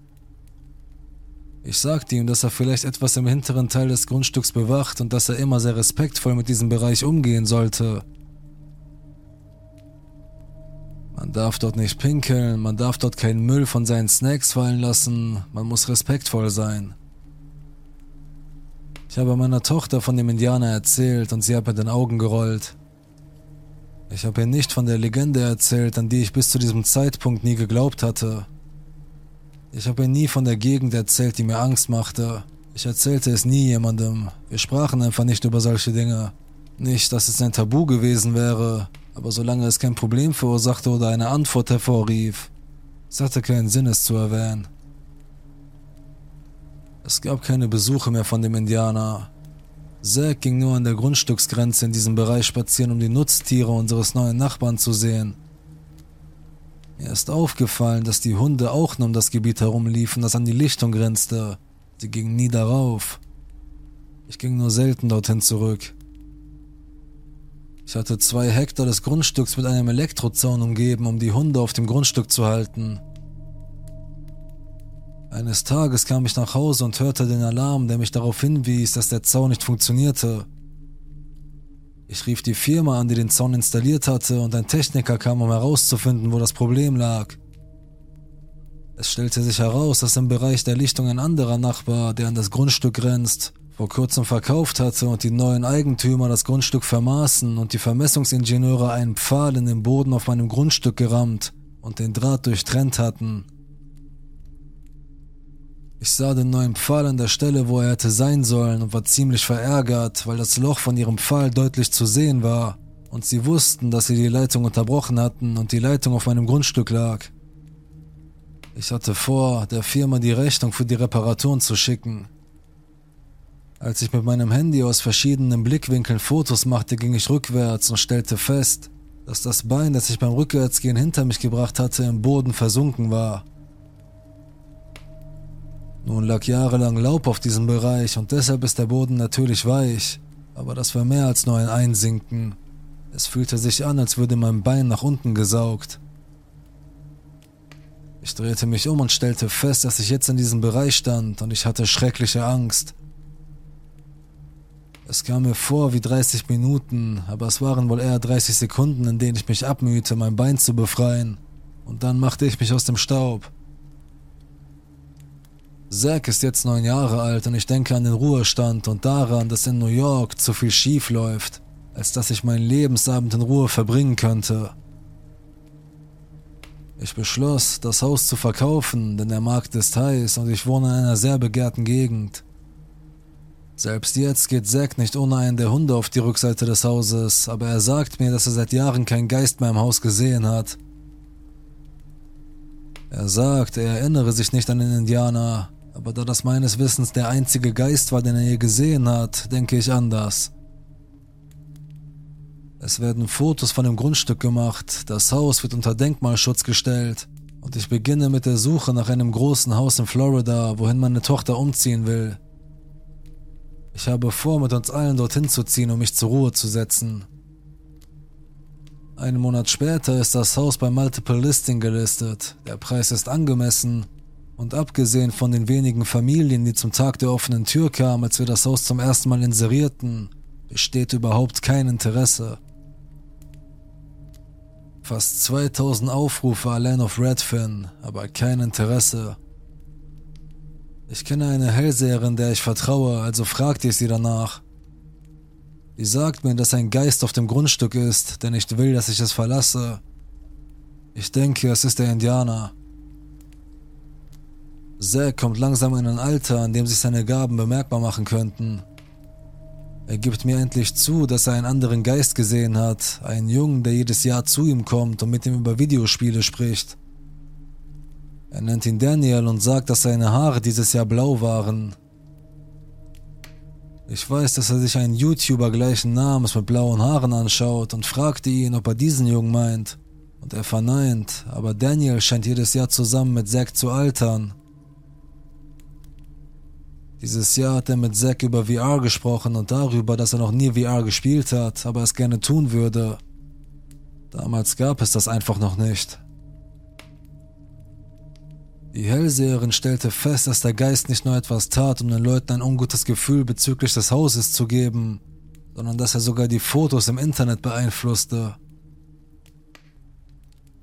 Ich sagte ihm, dass er vielleicht etwas im hinteren Teil des Grundstücks bewacht und dass er immer sehr respektvoll mit diesem Bereich umgehen sollte. Man darf dort nicht pinkeln, man darf dort keinen Müll von seinen Snacks fallen lassen, man muss respektvoll sein. Ich habe meiner Tochter von dem Indianer erzählt und sie hat mit den Augen gerollt. Ich habe ihr nicht von der Legende erzählt, an die ich bis zu diesem Zeitpunkt nie geglaubt hatte. Ich habe ihr nie von der Gegend erzählt, die mir Angst machte. Ich erzählte es nie jemandem. Wir sprachen einfach nicht über solche Dinge. Nicht, dass es ein Tabu gewesen wäre, aber solange es kein Problem verursachte oder eine Antwort hervorrief, es hatte keinen Sinn, es zu erwähnen. Es gab keine Besuche mehr von dem Indianer. Zack ging nur an der Grundstücksgrenze in diesem Bereich spazieren, um die Nutztiere unseres neuen Nachbarn zu sehen. Mir ist aufgefallen, dass die Hunde auch nur um das Gebiet herumliefen, das an die Lichtung grenzte. Sie gingen nie darauf. Ich ging nur selten dorthin zurück. Ich hatte zwei Hektar des Grundstücks mit einem Elektrozaun umgeben, um die Hunde auf dem Grundstück zu halten. Eines Tages kam ich nach Hause und hörte den Alarm, der mich darauf hinwies, dass der Zaun nicht funktionierte. Ich rief die Firma an, die den Zaun installiert hatte, und ein Techniker kam, um herauszufinden, wo das Problem lag. Es stellte sich heraus, dass im Bereich der Lichtung ein anderer Nachbar, der an das Grundstück grenzt, vor kurzem verkauft hatte und die neuen Eigentümer das Grundstück vermaßen und die Vermessungsingenieure einen Pfahl in den Boden auf meinem Grundstück gerammt und den Draht durchtrennt hatten. Ich sah den neuen Pfahl an der Stelle, wo er hätte sein sollen und war ziemlich verärgert, weil das Loch von ihrem Pfahl deutlich zu sehen war und sie wussten, dass sie die Leitung unterbrochen hatten und die Leitung auf meinem Grundstück lag. Ich hatte vor, der Firma die Rechnung für die Reparaturen zu schicken. Als ich mit meinem Handy aus verschiedenen Blickwinkeln Fotos machte, ging ich rückwärts und stellte fest, dass das Bein, das ich beim Rückwärtsgehen hinter mich gebracht hatte, im Boden versunken war. Nun lag jahrelang Laub auf diesem Bereich und deshalb ist der Boden natürlich weich, aber das war mehr als nur ein Einsinken. Es fühlte sich an, als würde mein Bein nach unten gesaugt. Ich drehte mich um und stellte fest, dass ich jetzt in diesem Bereich stand und ich hatte schreckliche Angst. Es kam mir vor wie 30 Minuten, aber es waren wohl eher 30 Sekunden, in denen ich mich abmühte, mein Bein zu befreien. Und dann machte ich mich aus dem Staub. Zack ist jetzt neun Jahre alt und ich denke an den Ruhestand und daran, dass in New York zu viel schief läuft, als dass ich meinen Lebensabend in Ruhe verbringen könnte. Ich beschloss, das Haus zu verkaufen, denn der Markt ist heiß und ich wohne in einer sehr begehrten Gegend. Selbst jetzt geht Zack nicht ohne einen der Hunde auf die Rückseite des Hauses, aber er sagt mir, dass er seit Jahren keinen Geist mehr im Haus gesehen hat. Er sagt, er erinnere sich nicht an den Indianer, aber da das meines Wissens der einzige Geist war, den er je gesehen hat, denke ich anders. Es werden Fotos von dem Grundstück gemacht, das Haus wird unter Denkmalschutz gestellt und ich beginne mit der Suche nach einem großen Haus in Florida, wohin meine Tochter umziehen will. Ich habe vor, mit uns allen dorthin zu ziehen, um mich zur Ruhe zu setzen. Einen Monat später ist das Haus bei Multiple Listing gelistet. Der Preis ist angemessen und abgesehen von den wenigen Familien, die zum Tag der offenen Tür kamen, als wir das Haus zum ersten Mal inserierten, besteht überhaupt kein Interesse. Fast 2000 Aufrufe allein auf Redfin, aber kein Interesse. Ich kenne eine Hellseherin, der ich vertraue, also fragte ich sie danach. Sie sagt mir, dass ein Geist auf dem Grundstück ist, der nicht will, dass ich es verlasse. Ich denke, es ist der Indianer. Zack kommt langsam in ein Alter, an dem sich seine Gaben bemerkbar machen könnten. Er gibt mir endlich zu, dass er einen anderen Geist gesehen hat, einen Jungen, der jedes Jahr zu ihm kommt und mit ihm über Videospiele spricht. Er nennt ihn Daniel und sagt, dass seine Haare dieses Jahr blau waren. Ich weiß, dass er sich einen YouTuber gleichen Namens mit blauen Haaren anschaut und fragte ihn, ob er diesen Jungen meint. Und er verneint, aber Daniel scheint jedes Jahr zusammen mit Zack zu altern. Dieses Jahr hat er mit Zack über VR gesprochen und darüber, dass er noch nie VR gespielt hat, aber es gerne tun würde. Damals gab es das einfach noch nicht. Die Hellseherin stellte fest, dass der Geist nicht nur etwas tat, um den Leuten ein ungutes Gefühl bezüglich des Hauses zu geben, sondern dass er sogar die Fotos im Internet beeinflusste.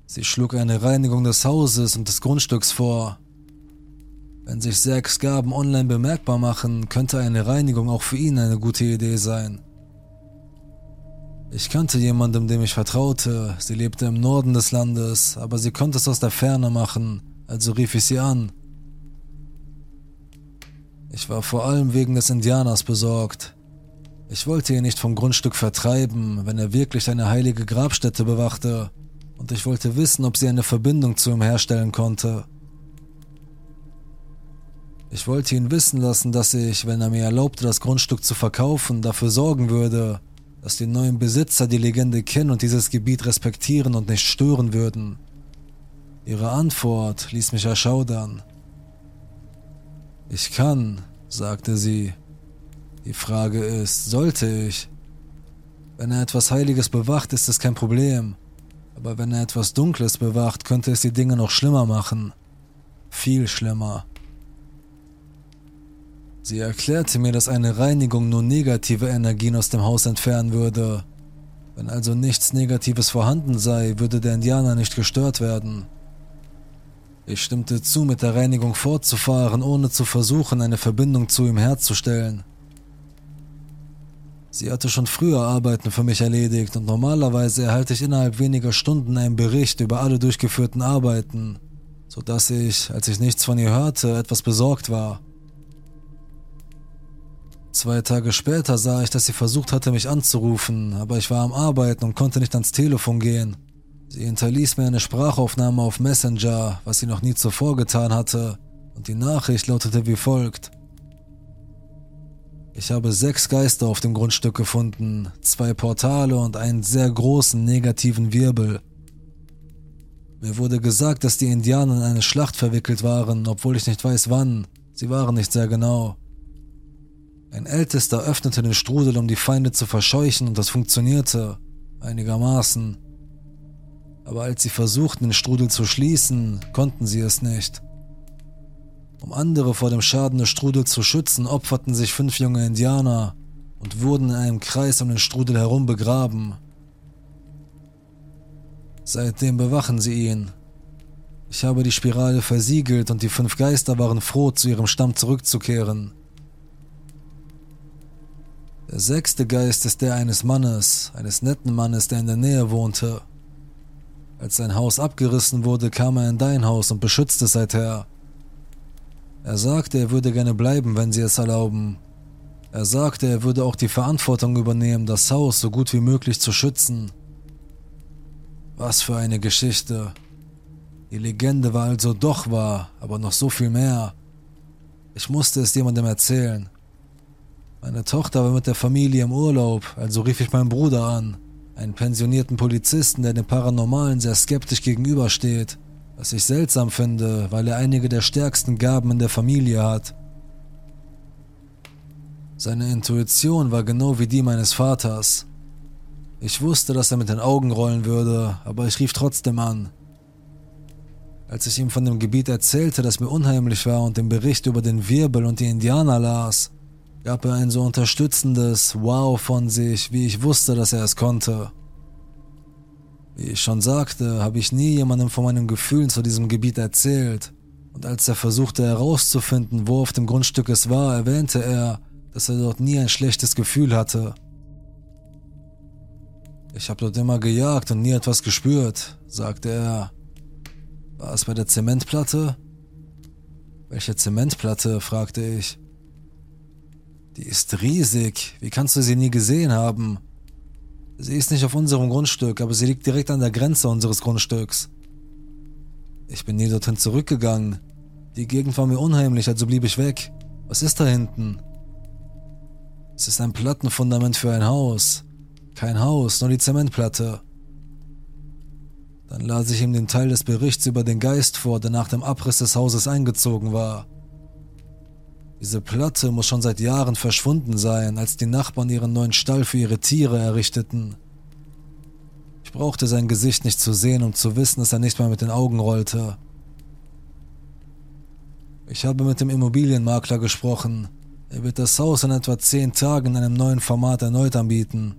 Sie schlug eine Reinigung des Hauses und des Grundstücks vor, wenn sich Zacks Gaben online bemerkbar machen, könnte eine Reinigung auch für ihn eine gute Idee sein. Ich kannte jemandem, dem ich vertraute. Sie lebte im Norden des Landes, aber sie konnte es aus der Ferne machen, also rief ich sie an. Ich war vor allem wegen des Indianers besorgt. Ich wollte ihn nicht vom Grundstück vertreiben, wenn er wirklich eine heilige Grabstätte bewachte, und ich wollte wissen, ob sie eine Verbindung zu ihm herstellen konnte. Ich wollte ihn wissen lassen, dass ich, wenn er mir erlaubte, das Grundstück zu verkaufen, dafür sorgen würde, dass die neuen Besitzer die Legende kennen und dieses Gebiet respektieren und nicht stören würden. Ihre Antwort ließ mich erschaudern. Ich kann, sagte sie. Die Frage ist, sollte ich? Wenn er etwas Heiliges bewacht, ist es kein Problem. Aber wenn er etwas Dunkles bewacht, könnte es die Dinge noch schlimmer machen. Viel schlimmer. Sie erklärte mir, dass eine Reinigung nur negative Energien aus dem Haus entfernen würde. Wenn also nichts Negatives vorhanden sei, würde der Indianer nicht gestört werden. Ich stimmte zu, mit der Reinigung fortzufahren, ohne zu versuchen, eine Verbindung zu ihm herzustellen. Sie hatte schon früher Arbeiten für mich erledigt und normalerweise erhalte ich innerhalb weniger Stunden einen Bericht über alle durchgeführten Arbeiten, sodass ich, als ich nichts von ihr hörte, etwas besorgt war. Zwei Tage später sah ich, dass sie versucht hatte, mich anzurufen, aber ich war am Arbeiten und konnte nicht ans Telefon gehen. Sie hinterließ mir eine Sprachaufnahme auf Messenger, was sie noch nie zuvor getan hatte, und die Nachricht lautete wie folgt. Ich habe sechs Geister auf dem Grundstück gefunden, zwei Portale und einen sehr großen negativen Wirbel. Mir wurde gesagt, dass die Indianer in eine Schlacht verwickelt waren, obwohl ich nicht weiß wann. Sie waren nicht sehr genau. Ein Ältester öffnete den Strudel, um die Feinde zu verscheuchen, und das funktionierte einigermaßen. Aber als sie versuchten, den Strudel zu schließen, konnten sie es nicht. Um andere vor dem Schaden des Strudels zu schützen, opferten sich fünf junge Indianer und wurden in einem Kreis um den Strudel herum begraben. Seitdem bewachen sie ihn. Ich habe die Spirale versiegelt und die fünf Geister waren froh, zu ihrem Stamm zurückzukehren. Der sechste Geist ist der eines Mannes, eines netten Mannes, der in der Nähe wohnte. Als sein Haus abgerissen wurde, kam er in dein Haus und beschützte es seither. Er sagte, er würde gerne bleiben, wenn sie es erlauben. Er sagte, er würde auch die Verantwortung übernehmen, das Haus so gut wie möglich zu schützen. Was für eine Geschichte. Die Legende war also doch wahr, aber noch so viel mehr. Ich musste es jemandem erzählen. Meine Tochter war mit der Familie im Urlaub, also rief ich meinen Bruder an, einen pensionierten Polizisten, der dem Paranormalen sehr skeptisch gegenübersteht, was ich seltsam finde, weil er einige der stärksten Gaben in der Familie hat. Seine Intuition war genau wie die meines Vaters. Ich wusste, dass er mit den Augen rollen würde, aber ich rief trotzdem an. Als ich ihm von dem Gebiet erzählte, das mir unheimlich war und den Bericht über den Wirbel und die Indianer las, gab er ein so unterstützendes Wow von sich, wie ich wusste, dass er es konnte. Wie ich schon sagte, habe ich nie jemandem von meinen Gefühlen zu diesem Gebiet erzählt. Und als er versuchte herauszufinden, wo auf dem Grundstück es war, erwähnte er, dass er dort nie ein schlechtes Gefühl hatte. Ich habe dort immer gejagt und nie etwas gespürt, sagte er. War es bei der Zementplatte? Welche Zementplatte? fragte ich. Die ist riesig. Wie kannst du sie nie gesehen haben? Sie ist nicht auf unserem Grundstück, aber sie liegt direkt an der Grenze unseres Grundstücks. Ich bin nie dorthin zurückgegangen. Die Gegend war mir unheimlich, also blieb ich weg. Was ist da hinten? Es ist ein Plattenfundament für ein Haus. Kein Haus, nur die Zementplatte. Dann las ich ihm den Teil des Berichts über den Geist vor, der nach dem Abriss des Hauses eingezogen war. Diese Platte muss schon seit Jahren verschwunden sein, als die Nachbarn ihren neuen Stall für ihre Tiere errichteten. Ich brauchte sein Gesicht nicht zu sehen, um zu wissen, dass er nicht mehr mit den Augen rollte. Ich habe mit dem Immobilienmakler gesprochen. Er wird das Haus in etwa zehn Tagen in einem neuen Format erneut anbieten.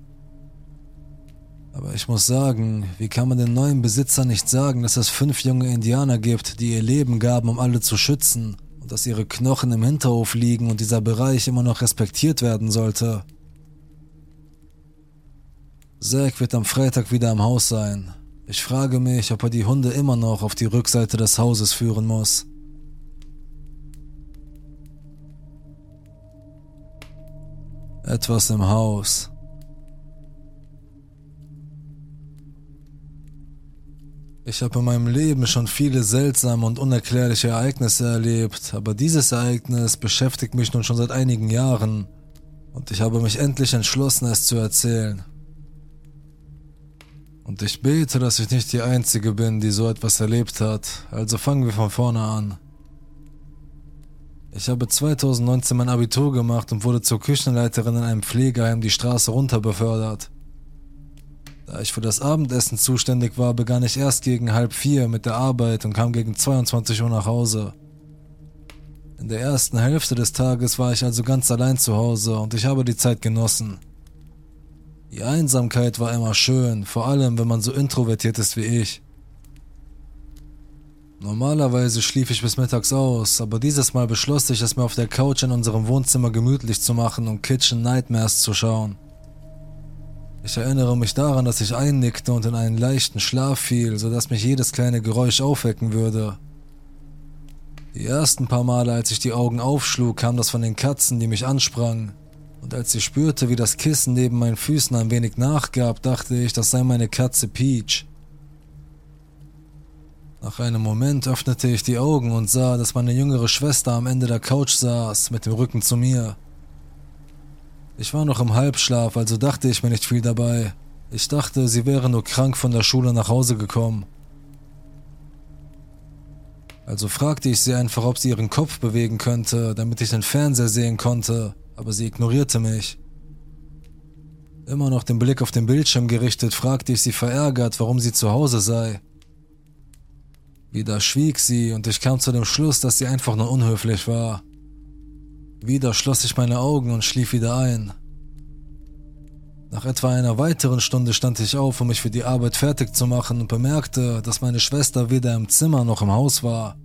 Aber ich muss sagen, wie kann man den neuen Besitzer nicht sagen, dass es fünf junge Indianer gibt, die ihr Leben gaben, um alle zu schützen, dass ihre Knochen im Hinterhof liegen und dieser Bereich immer noch respektiert werden sollte? Zack wird am Freitag wieder im Haus sein. Ich frage mich, ob er die Hunde immer noch auf die Rückseite des Hauses führen muss. Etwas im Haus. Ich habe in meinem Leben schon viele seltsame und unerklärliche Ereignisse erlebt, aber dieses Ereignis beschäftigt mich nun schon seit einigen Jahren und ich habe mich endlich entschlossen, es zu erzählen. Und ich bete, dass ich nicht die Einzige bin, die so etwas erlebt hat, also fangen wir von vorne an. Ich habe 2019 mein Abitur gemacht und wurde zur Küchenleiterin in einem Pflegeheim die Straße runter befördert. Da ich für das Abendessen zuständig war, begann ich erst gegen halb vier mit der Arbeit und kam gegen 22 Uhr nach Hause. In der ersten Hälfte des Tages war ich also ganz allein zu Hause und ich habe die Zeit genossen. Die Einsamkeit war immer schön, vor allem wenn man so introvertiert ist wie ich. Normalerweise schlief ich bis mittags aus, aber dieses Mal beschloss ich, es mir auf der Couch in unserem Wohnzimmer gemütlich zu machen und Kitchen Nightmares zu schauen. Ich erinnere mich daran, dass ich einnickte und in einen leichten Schlaf fiel, sodass mich jedes kleine Geräusch aufwecken würde. Die ersten paar Male, als ich die Augen aufschlug, kam das von den Katzen, die mich ansprangen. Und als ich spürte, wie das Kissen neben meinen Füßen ein wenig nachgab, dachte ich, das sei meine Katze Peach. Nach einem Moment öffnete ich die Augen und sah, dass meine jüngere Schwester am Ende der Couch saß, mit dem Rücken zu mir. Ich war noch im Halbschlaf, also dachte ich mir nicht viel dabei. Ich dachte, sie wäre nur krank von der Schule nach Hause gekommen. Also fragte ich sie einfach, ob sie ihren Kopf bewegen könnte, damit ich den Fernseher sehen konnte, aber sie ignorierte mich. Immer noch den Blick auf den Bildschirm gerichtet, fragte ich sie verärgert, warum sie zu Hause sei. Wieder schwieg sie und ich kam zu dem Schluss, dass sie einfach nur unhöflich war. Wieder schloss ich meine Augen und schlief wieder ein. Nach etwa einer weiteren Stunde stand ich auf, um mich für die Arbeit fertig zu machen und bemerkte, dass meine Schwester weder im Zimmer noch im Haus war.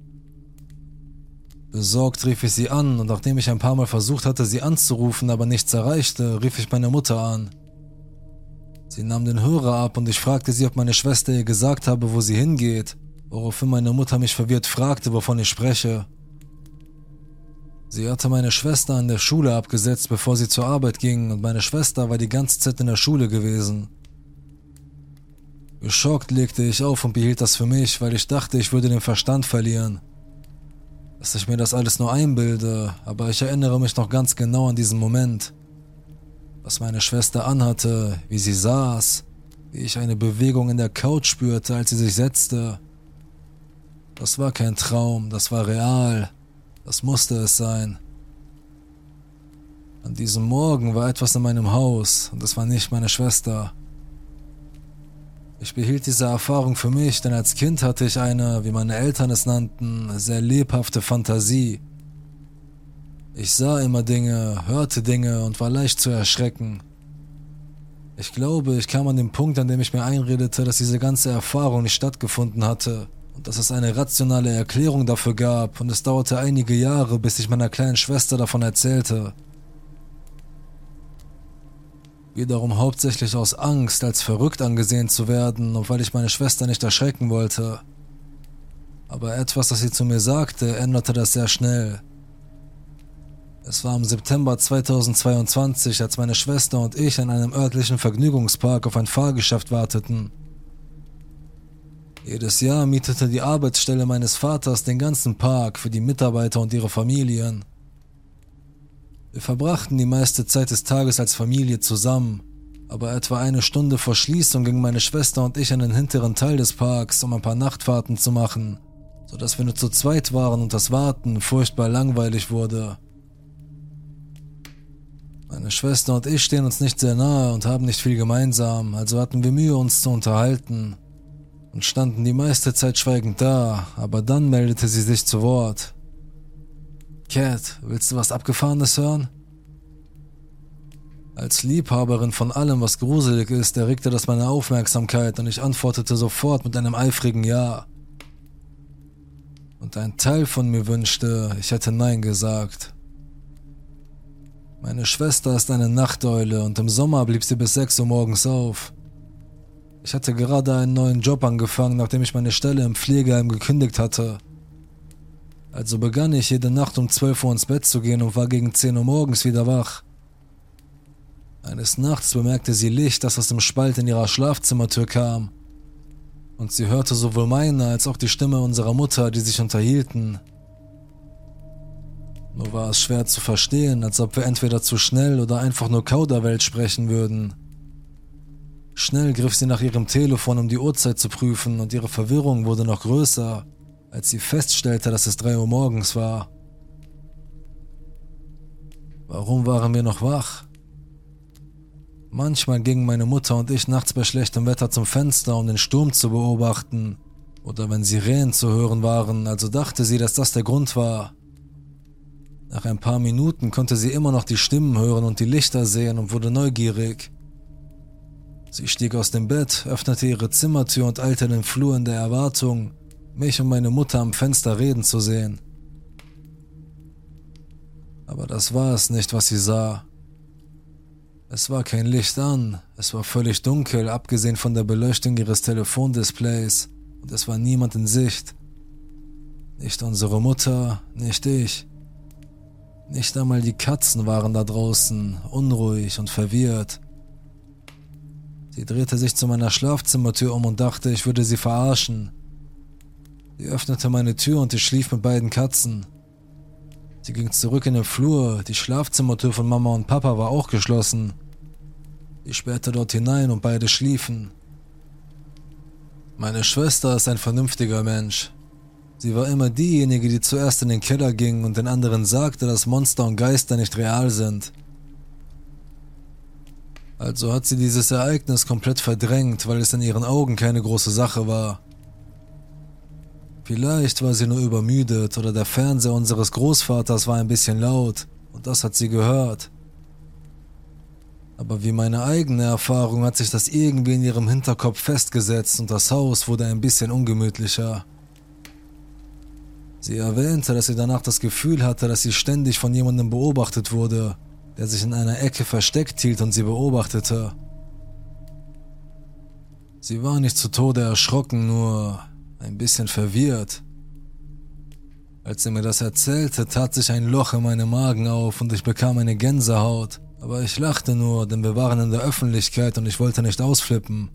Besorgt rief ich sie an und nachdem ich ein paar Mal versucht hatte, sie anzurufen, aber nichts erreichte, rief ich meine Mutter an. Sie nahm den Hörer ab und ich fragte sie, ob meine Schwester ihr gesagt habe, wo sie hingeht, woraufhin meine Mutter mich verwirrt fragte, wovon ich spreche. Sie hatte meine Schwester an der Schule abgesetzt, bevor sie zur Arbeit ging, und meine Schwester war die ganze Zeit in der Schule gewesen. Geschockt legte ich auf und behielt das für mich, weil ich dachte, ich würde den Verstand verlieren. Dass ich mir das alles nur einbilde, aber ich erinnere mich noch ganz genau an diesen Moment. Was meine Schwester anhatte, wie sie saß, wie ich eine Bewegung in der Couch spürte, als sie sich setzte. Das war kein Traum, das war real. Das musste es sein. An diesem Morgen war etwas in meinem Haus und es war nicht meine Schwester. Ich behielt diese Erfahrung für mich, denn als Kind hatte ich eine, wie meine Eltern es nannten, sehr lebhafte Fantasie. Ich sah immer Dinge, hörte Dinge und war leicht zu erschrecken. Ich glaube, ich kam an den Punkt, an dem ich mir einredete, dass diese ganze Erfahrung nicht stattgefunden hatte dass es eine rationale Erklärung dafür gab und es dauerte einige Jahre, bis ich meiner kleinen Schwester davon erzählte. Wiederum hauptsächlich aus Angst, als verrückt angesehen zu werden und weil ich meine Schwester nicht erschrecken wollte. Aber etwas, das sie zu mir sagte, änderte das sehr schnell. Es war im September 2022, als meine Schwester und ich an einem örtlichen Vergnügungspark auf ein Fahrgeschäft warteten. Jedes Jahr mietete die Arbeitsstelle meines Vaters den ganzen Park für die Mitarbeiter und ihre Familien. Wir verbrachten die meiste Zeit des Tages als Familie zusammen, aber etwa eine Stunde vor Schließung gingen meine Schwester und ich an den hinteren Teil des Parks, um ein paar Nachtfahrten zu machen, sodass wir nur zu zweit waren und das Warten furchtbar langweilig wurde. Meine Schwester und ich stehen uns nicht sehr nahe und haben nicht viel gemeinsam, also hatten wir Mühe, uns zu unterhalten und standen die meiste Zeit schweigend da, aber dann meldete sie sich zu Wort. Cat, willst du was Abgefahrenes hören? Als Liebhaberin von allem, was gruselig ist, erregte das meine Aufmerksamkeit und ich antwortete sofort mit einem eifrigen Ja. Und ein Teil von mir wünschte, ich hätte Nein gesagt. Meine Schwester ist eine Nachteule und im Sommer blieb sie bis 6 Uhr morgens auf. Ich hatte gerade einen neuen Job angefangen, nachdem ich meine Stelle im Pflegeheim gekündigt hatte. Also begann ich jede Nacht um 12 Uhr ins Bett zu gehen und war gegen 10 Uhr morgens wieder wach. Eines Nachts bemerkte sie Licht, das aus dem Spalt in ihrer Schlafzimmertür kam. Und sie hörte sowohl meine als auch die Stimme unserer Mutter, die sich unterhielten. Nur war es schwer zu verstehen, als ob wir entweder zu schnell oder einfach nur Kauderwelt sprechen würden. Schnell griff sie nach ihrem Telefon, um die Uhrzeit zu prüfen, und ihre Verwirrung wurde noch größer, als sie feststellte, dass es drei Uhr morgens war. Warum waren wir noch wach? Manchmal gingen meine Mutter und ich nachts bei schlechtem Wetter zum Fenster, um den Sturm zu beobachten, oder wenn Sirenen zu hören waren, also dachte sie, dass das der Grund war. Nach ein paar Minuten konnte sie immer noch die Stimmen hören und die Lichter sehen und wurde neugierig. Sie stieg aus dem Bett, öffnete ihre Zimmertür und eilte in den Flur in der Erwartung, mich und meine Mutter am Fenster reden zu sehen. Aber das war es nicht, was sie sah. Es war kein Licht an, es war völlig dunkel, abgesehen von der Beleuchtung ihres Telefondisplays, und es war niemand in Sicht. Nicht unsere Mutter, nicht ich. Nicht einmal die Katzen waren da draußen, unruhig und verwirrt. Sie drehte sich zu meiner Schlafzimmertür um und dachte, ich würde sie verarschen. Sie öffnete meine Tür und ich schlief mit beiden Katzen. Sie ging zurück in den Flur, die Schlafzimmertür von Mama und Papa war auch geschlossen. Ich sperrte dort hinein und beide schliefen. Meine Schwester ist ein vernünftiger Mensch. Sie war immer diejenige, die zuerst in den Keller ging und den anderen sagte, dass Monster und Geister nicht real sind. Also hat sie dieses Ereignis komplett verdrängt, weil es in ihren Augen keine große Sache war. Vielleicht war sie nur übermüdet oder der Fernseher unseres Großvaters war ein bisschen laut und das hat sie gehört. Aber wie meine eigene Erfahrung hat sich das irgendwie in ihrem Hinterkopf festgesetzt und das Haus wurde ein bisschen ungemütlicher. Sie erwähnte, dass sie danach das Gefühl hatte, dass sie ständig von jemandem beobachtet wurde, der sich in einer Ecke versteckt hielt und sie beobachtete. Sie war nicht zu Tode erschrocken, nur ein bisschen verwirrt. Als sie mir das erzählte, tat sich ein Loch in meinem Magen auf und ich bekam eine Gänsehaut. Aber ich lachte nur, denn wir waren in der Öffentlichkeit und ich wollte nicht ausflippen.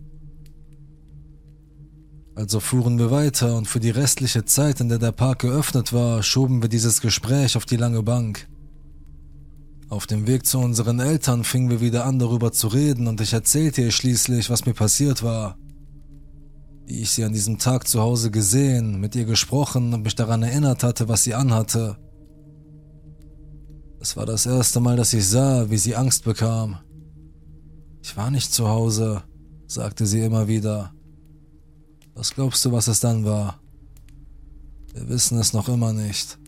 Also fuhren wir weiter und für die restliche Zeit, in der der Park geöffnet war, schoben wir dieses Gespräch auf die lange Bank. Auf dem Weg zu unseren Eltern fingen wir wieder an darüber zu reden und ich erzählte ihr schließlich, was mir passiert war wie ich sie an diesem Tag zu Hause gesehen, mit ihr gesprochen und mich daran erinnert hatte, was sie anhatte. Es war das erste Mal, dass ich sah, wie sie Angst bekam. Ich war nicht zu Hause, sagte sie immer wieder. Was glaubst du, was es dann war? Wir wissen es noch immer nicht.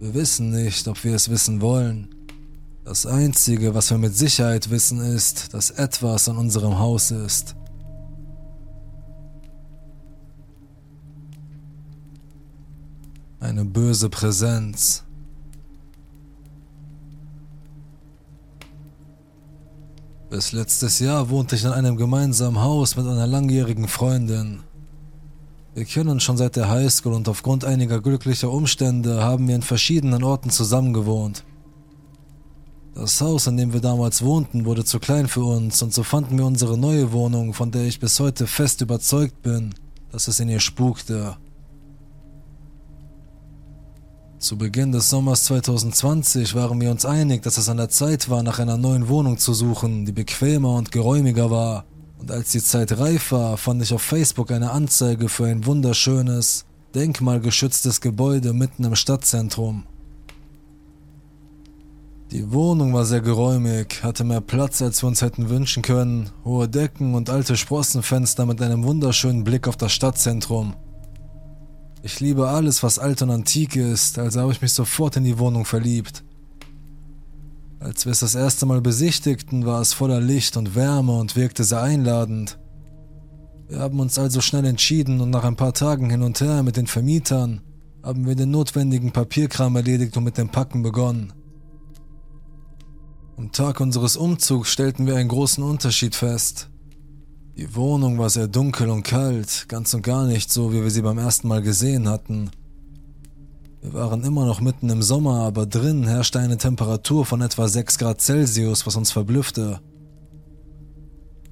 Wir wissen nicht, ob wir es wissen wollen. Das Einzige, was wir mit Sicherheit wissen, ist, dass etwas an unserem Haus ist. Eine böse Präsenz. Bis letztes Jahr wohnte ich in einem gemeinsamen Haus mit einer langjährigen Freundin. Wir kennen uns schon seit der Highschool und aufgrund einiger glücklicher Umstände haben wir in verschiedenen Orten zusammengewohnt. Das Haus, in dem wir damals wohnten, wurde zu klein für uns und so fanden wir unsere neue Wohnung, von der ich bis heute fest überzeugt bin, dass es in ihr spukte. Zu Beginn des Sommers 2020 waren wir uns einig, dass es an der Zeit war, nach einer neuen Wohnung zu suchen, die bequemer und geräumiger war. Und als die Zeit reif war, fand ich auf Facebook eine Anzeige für ein wunderschönes, denkmalgeschütztes Gebäude mitten im Stadtzentrum. Die Wohnung war sehr geräumig, hatte mehr Platz, als wir uns hätten wünschen können, hohe Decken und alte Sprossenfenster mit einem wunderschönen Blick auf das Stadtzentrum. Ich liebe alles, was alt und antik ist, also habe ich mich sofort in die Wohnung verliebt. Als wir es das erste Mal besichtigten, war es voller Licht und Wärme und wirkte sehr einladend. Wir haben uns also schnell entschieden und nach ein paar Tagen hin und her mit den Vermietern haben wir den notwendigen Papierkram erledigt und mit dem Packen begonnen. Am Tag unseres Umzugs stellten wir einen großen Unterschied fest. Die Wohnung war sehr dunkel und kalt, ganz und gar nicht so, wie wir sie beim ersten Mal gesehen hatten. Wir waren immer noch mitten im Sommer, aber drin herrschte eine Temperatur von etwa 6 Grad Celsius, was uns verblüffte.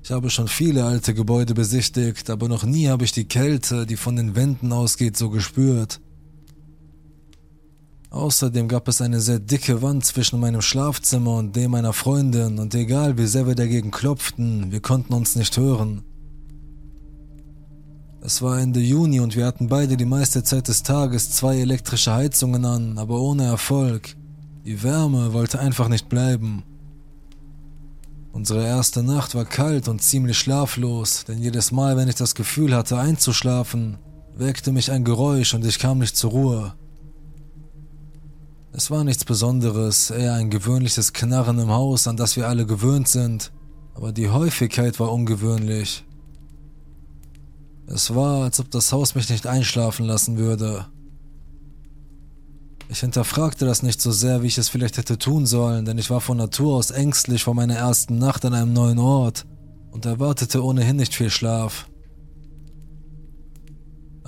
Ich habe schon viele alte Gebäude besichtigt, aber noch nie habe ich die Kälte, die von den Wänden ausgeht, so gespürt. Außerdem gab es eine sehr dicke Wand zwischen meinem Schlafzimmer und dem meiner Freundin und egal wie sehr wir dagegen klopften, wir konnten uns nicht hören. Es war Ende Juni und wir hatten beide die meiste Zeit des Tages zwei elektrische Heizungen an, aber ohne Erfolg. Die Wärme wollte einfach nicht bleiben. Unsere erste Nacht war kalt und ziemlich schlaflos, denn jedes Mal, wenn ich das Gefühl hatte einzuschlafen, weckte mich ein Geräusch und ich kam nicht zur Ruhe. Es war nichts Besonderes, eher ein gewöhnliches Knarren im Haus, an das wir alle gewöhnt sind, aber die Häufigkeit war ungewöhnlich. Es war, als ob das Haus mich nicht einschlafen lassen würde. Ich hinterfragte das nicht so sehr, wie ich es vielleicht hätte tun sollen, denn ich war von Natur aus ängstlich vor meiner ersten Nacht an einem neuen Ort und erwartete ohnehin nicht viel Schlaf.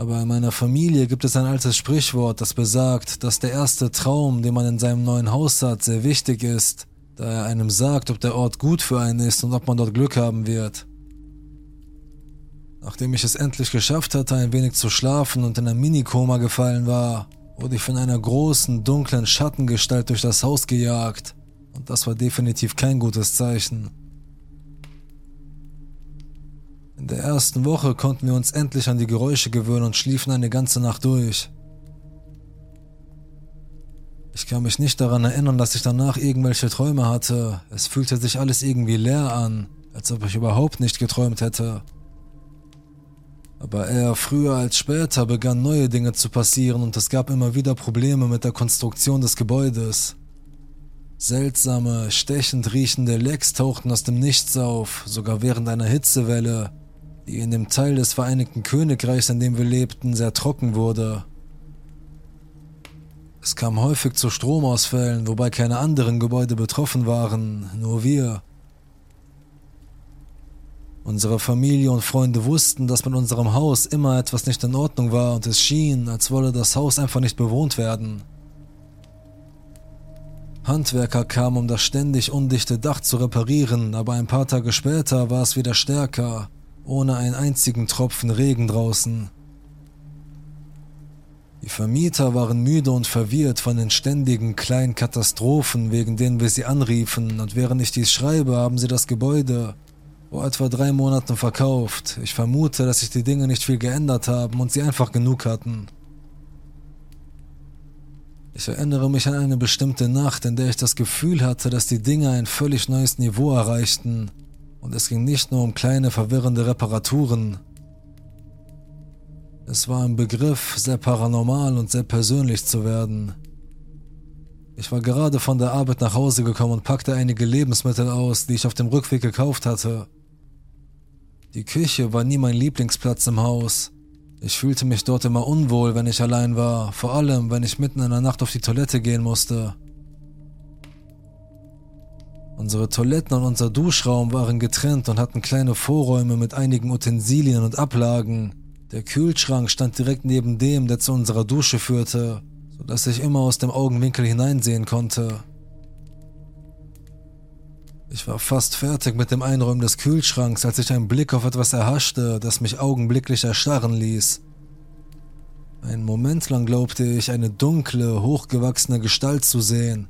Aber in meiner Familie gibt es ein altes Sprichwort, das besagt, dass der erste Traum, den man in seinem neuen Haus hat, sehr wichtig ist, da er einem sagt, ob der Ort gut für einen ist und ob man dort Glück haben wird. Nachdem ich es endlich geschafft hatte, ein wenig zu schlafen und in ein Minikoma gefallen war, wurde ich von einer großen, dunklen Schattengestalt durch das Haus gejagt, und das war definitiv kein gutes Zeichen. In der ersten Woche konnten wir uns endlich an die Geräusche gewöhnen und schliefen eine ganze Nacht durch. Ich kann mich nicht daran erinnern, dass ich danach irgendwelche Träume hatte. Es fühlte sich alles irgendwie leer an, als ob ich überhaupt nicht geträumt hätte. Aber eher früher als später begannen neue Dinge zu passieren und es gab immer wieder Probleme mit der Konstruktion des Gebäudes. Seltsame, stechend riechende Lecks tauchten aus dem Nichts auf, sogar während einer Hitzewelle, die in dem Teil des Vereinigten Königreichs, in dem wir lebten, sehr trocken wurde. Es kam häufig zu Stromausfällen, wobei keine anderen Gebäude betroffen waren, nur wir. Unsere Familie und Freunde wussten, dass mit unserem Haus immer etwas nicht in Ordnung war und es schien, als wolle das Haus einfach nicht bewohnt werden. Handwerker kamen, um das ständig undichte Dach zu reparieren, aber ein paar Tage später war es wieder stärker ohne einen einzigen Tropfen Regen draußen. Die Vermieter waren müde und verwirrt von den ständigen kleinen Katastrophen, wegen denen wir sie anriefen, und während ich dies schreibe, haben sie das Gebäude vor etwa drei Monaten verkauft. Ich vermute, dass sich die Dinge nicht viel geändert haben und sie einfach genug hatten. Ich erinnere mich an eine bestimmte Nacht, in der ich das Gefühl hatte, dass die Dinge ein völlig neues Niveau erreichten und es ging nicht nur um kleine verwirrende Reparaturen. Es war ein Begriff, sehr paranormal und sehr persönlich zu werden. Ich war gerade von der Arbeit nach Hause gekommen und packte einige Lebensmittel aus, die ich auf dem Rückweg gekauft hatte. Die Küche war nie mein Lieblingsplatz im Haus. Ich fühlte mich dort immer unwohl, wenn ich allein war, vor allem wenn ich mitten in der Nacht auf die Toilette gehen musste. Unsere Toiletten und unser Duschraum waren getrennt und hatten kleine Vorräume mit einigen Utensilien und Ablagen. Der Kühlschrank stand direkt neben dem, der zu unserer Dusche führte, sodass ich immer aus dem Augenwinkel hineinsehen konnte. Ich war fast fertig mit dem Einräumen des Kühlschranks, als ich einen Blick auf etwas erhaschte, das mich augenblicklich erstarren ließ. Einen Moment lang glaubte ich, eine dunkle, hochgewachsene Gestalt zu sehen,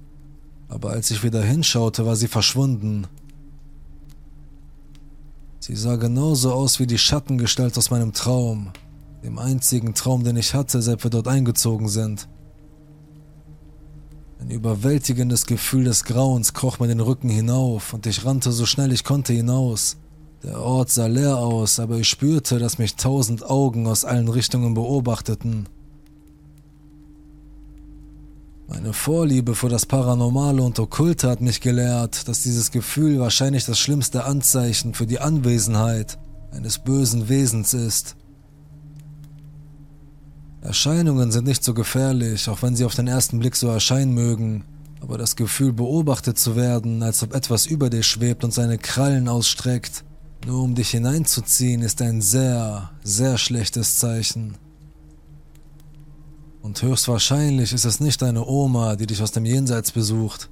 aber als ich wieder hinschaute, war sie verschwunden. Sie sah genauso aus wie die Schattengestalt aus meinem Traum, dem einzigen Traum, den ich hatte, seit wir dort eingezogen sind. Ein überwältigendes Gefühl des Grauens kroch mir den Rücken hinauf und ich rannte so schnell ich konnte hinaus. Der Ort sah leer aus, aber ich spürte, dass mich tausend Augen aus allen Richtungen beobachteten. Meine Vorliebe für das Paranormale und Okkulte hat mich gelehrt, dass dieses Gefühl wahrscheinlich das schlimmste Anzeichen für die Anwesenheit eines bösen Wesens ist. Erscheinungen sind nicht so gefährlich, auch wenn sie auf den ersten Blick so erscheinen mögen, aber das Gefühl beobachtet zu werden, als ob etwas über dir schwebt und seine Krallen ausstreckt, nur um dich hineinzuziehen, ist ein sehr, sehr schlechtes Zeichen. Und höchstwahrscheinlich ist es nicht deine Oma, die dich aus dem Jenseits besucht.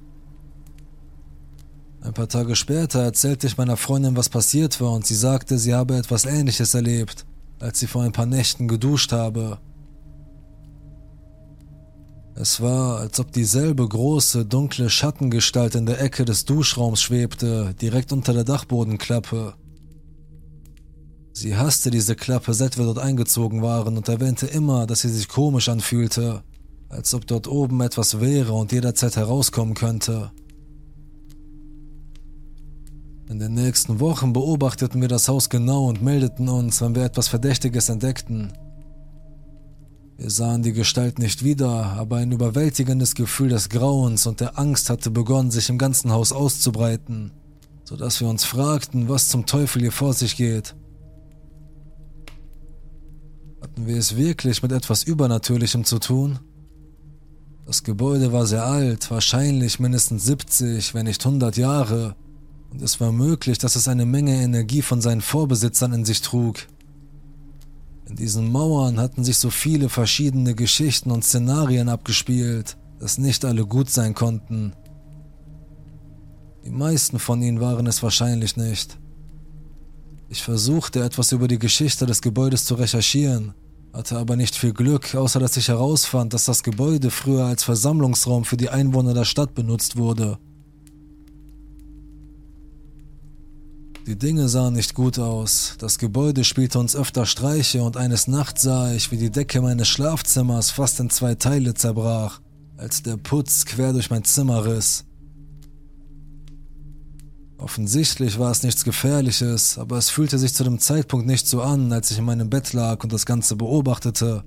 Ein paar Tage später erzählte ich meiner Freundin, was passiert war, und sie sagte, sie habe etwas Ähnliches erlebt, als sie vor ein paar Nächten geduscht habe. Es war, als ob dieselbe große, dunkle Schattengestalt in der Ecke des Duschraums schwebte, direkt unter der Dachbodenklappe. Sie hasste diese Klappe, seit wir dort eingezogen waren und erwähnte immer, dass sie sich komisch anfühlte, als ob dort oben etwas wäre und jederzeit herauskommen könnte. In den nächsten Wochen beobachteten wir das Haus genau und meldeten uns, wenn wir etwas Verdächtiges entdeckten. Wir sahen die Gestalt nicht wieder, aber ein überwältigendes Gefühl des Grauens und der Angst hatte begonnen, sich im ganzen Haus auszubreiten, sodass wir uns fragten, was zum Teufel hier vor sich geht. Hatten wir es wirklich mit etwas Übernatürlichem zu tun? Das Gebäude war sehr alt, wahrscheinlich mindestens 70, wenn nicht 100 Jahre, und es war möglich, dass es eine Menge Energie von seinen Vorbesitzern in sich trug. In diesen Mauern hatten sich so viele verschiedene Geschichten und Szenarien abgespielt, dass nicht alle gut sein konnten. Die meisten von ihnen waren es wahrscheinlich nicht. Ich versuchte etwas über die Geschichte des Gebäudes zu recherchieren, hatte aber nicht viel Glück, außer dass ich herausfand, dass das Gebäude früher als Versammlungsraum für die Einwohner der Stadt benutzt wurde. Die Dinge sahen nicht gut aus. Das Gebäude spielte uns öfter Streiche und eines Nachts sah ich, wie die Decke meines Schlafzimmers fast in zwei Teile zerbrach, als der Putz quer durch mein Zimmer riss. Offensichtlich war es nichts Gefährliches, aber es fühlte sich zu dem Zeitpunkt nicht so an, als ich in meinem Bett lag und das Ganze beobachtete.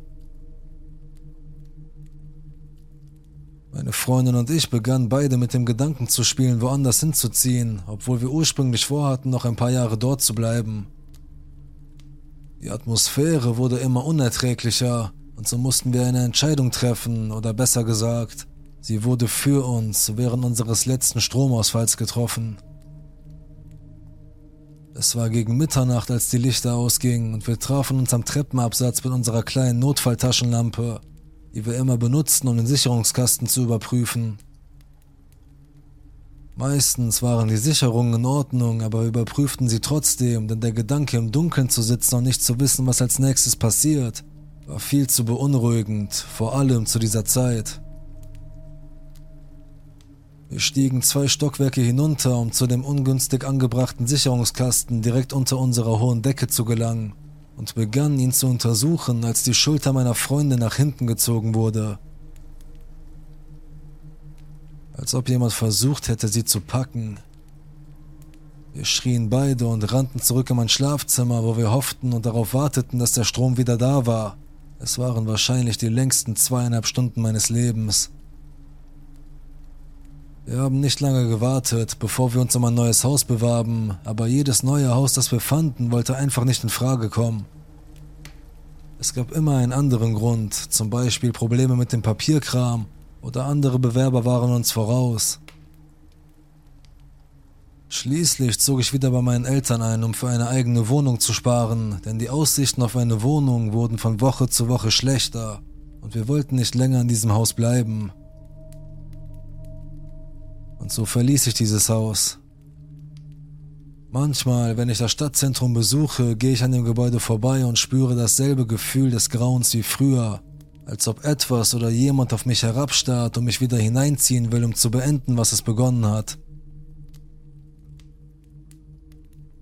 Meine Freundin und ich begannen beide mit dem Gedanken zu spielen, woanders hinzuziehen, obwohl wir ursprünglich vorhatten, noch ein paar Jahre dort zu bleiben. Die Atmosphäre wurde immer unerträglicher und so mussten wir eine Entscheidung treffen, oder besser gesagt, sie wurde für uns während unseres letzten Stromausfalls getroffen. Es war gegen Mitternacht, als die Lichter ausgingen und wir trafen uns am Treppenabsatz mit unserer kleinen Notfalltaschenlampe die wir immer benutzten, um den Sicherungskasten zu überprüfen. Meistens waren die Sicherungen in Ordnung, aber wir überprüften sie trotzdem, denn der Gedanke im Dunkeln zu sitzen und nicht zu wissen, was als nächstes passiert, war viel zu beunruhigend, vor allem zu dieser Zeit. Wir stiegen zwei Stockwerke hinunter, um zu dem ungünstig angebrachten Sicherungskasten direkt unter unserer hohen Decke zu gelangen und begann ihn zu untersuchen, als die Schulter meiner Freundin nach hinten gezogen wurde. Als ob jemand versucht hätte, sie zu packen. Wir schrien beide und rannten zurück in mein Schlafzimmer, wo wir hofften und darauf warteten, dass der Strom wieder da war, Es waren wahrscheinlich die längsten zweieinhalb Stunden meines Lebens. Wir haben nicht lange gewartet, bevor wir uns um ein neues Haus bewarben, aber jedes neue Haus, das wir fanden, wollte einfach nicht in Frage kommen. Es gab immer einen anderen Grund, zum Beispiel Probleme mit dem Papierkram oder andere Bewerber waren uns voraus. Schließlich zog ich wieder bei meinen Eltern ein, um für eine eigene Wohnung zu sparen, denn die Aussichten auf eine Wohnung wurden von Woche zu Woche schlechter und wir wollten nicht länger in diesem Haus bleiben. Und so verließ ich dieses Haus. Manchmal, wenn ich das Stadtzentrum besuche, gehe ich an dem Gebäude vorbei und spüre dasselbe Gefühl des Grauens wie früher, als ob etwas oder jemand auf mich herabstarrt und mich wieder hineinziehen will, um zu beenden, was es begonnen hat.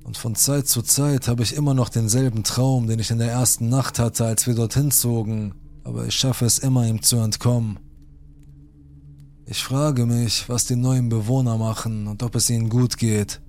Und von Zeit zu Zeit habe ich immer noch denselben Traum, den ich in der ersten Nacht hatte, als wir dorthin zogen, aber ich schaffe es immer, ihm zu entkommen. Ich frage mich, was die neuen Bewohner machen und ob es ihnen gut geht.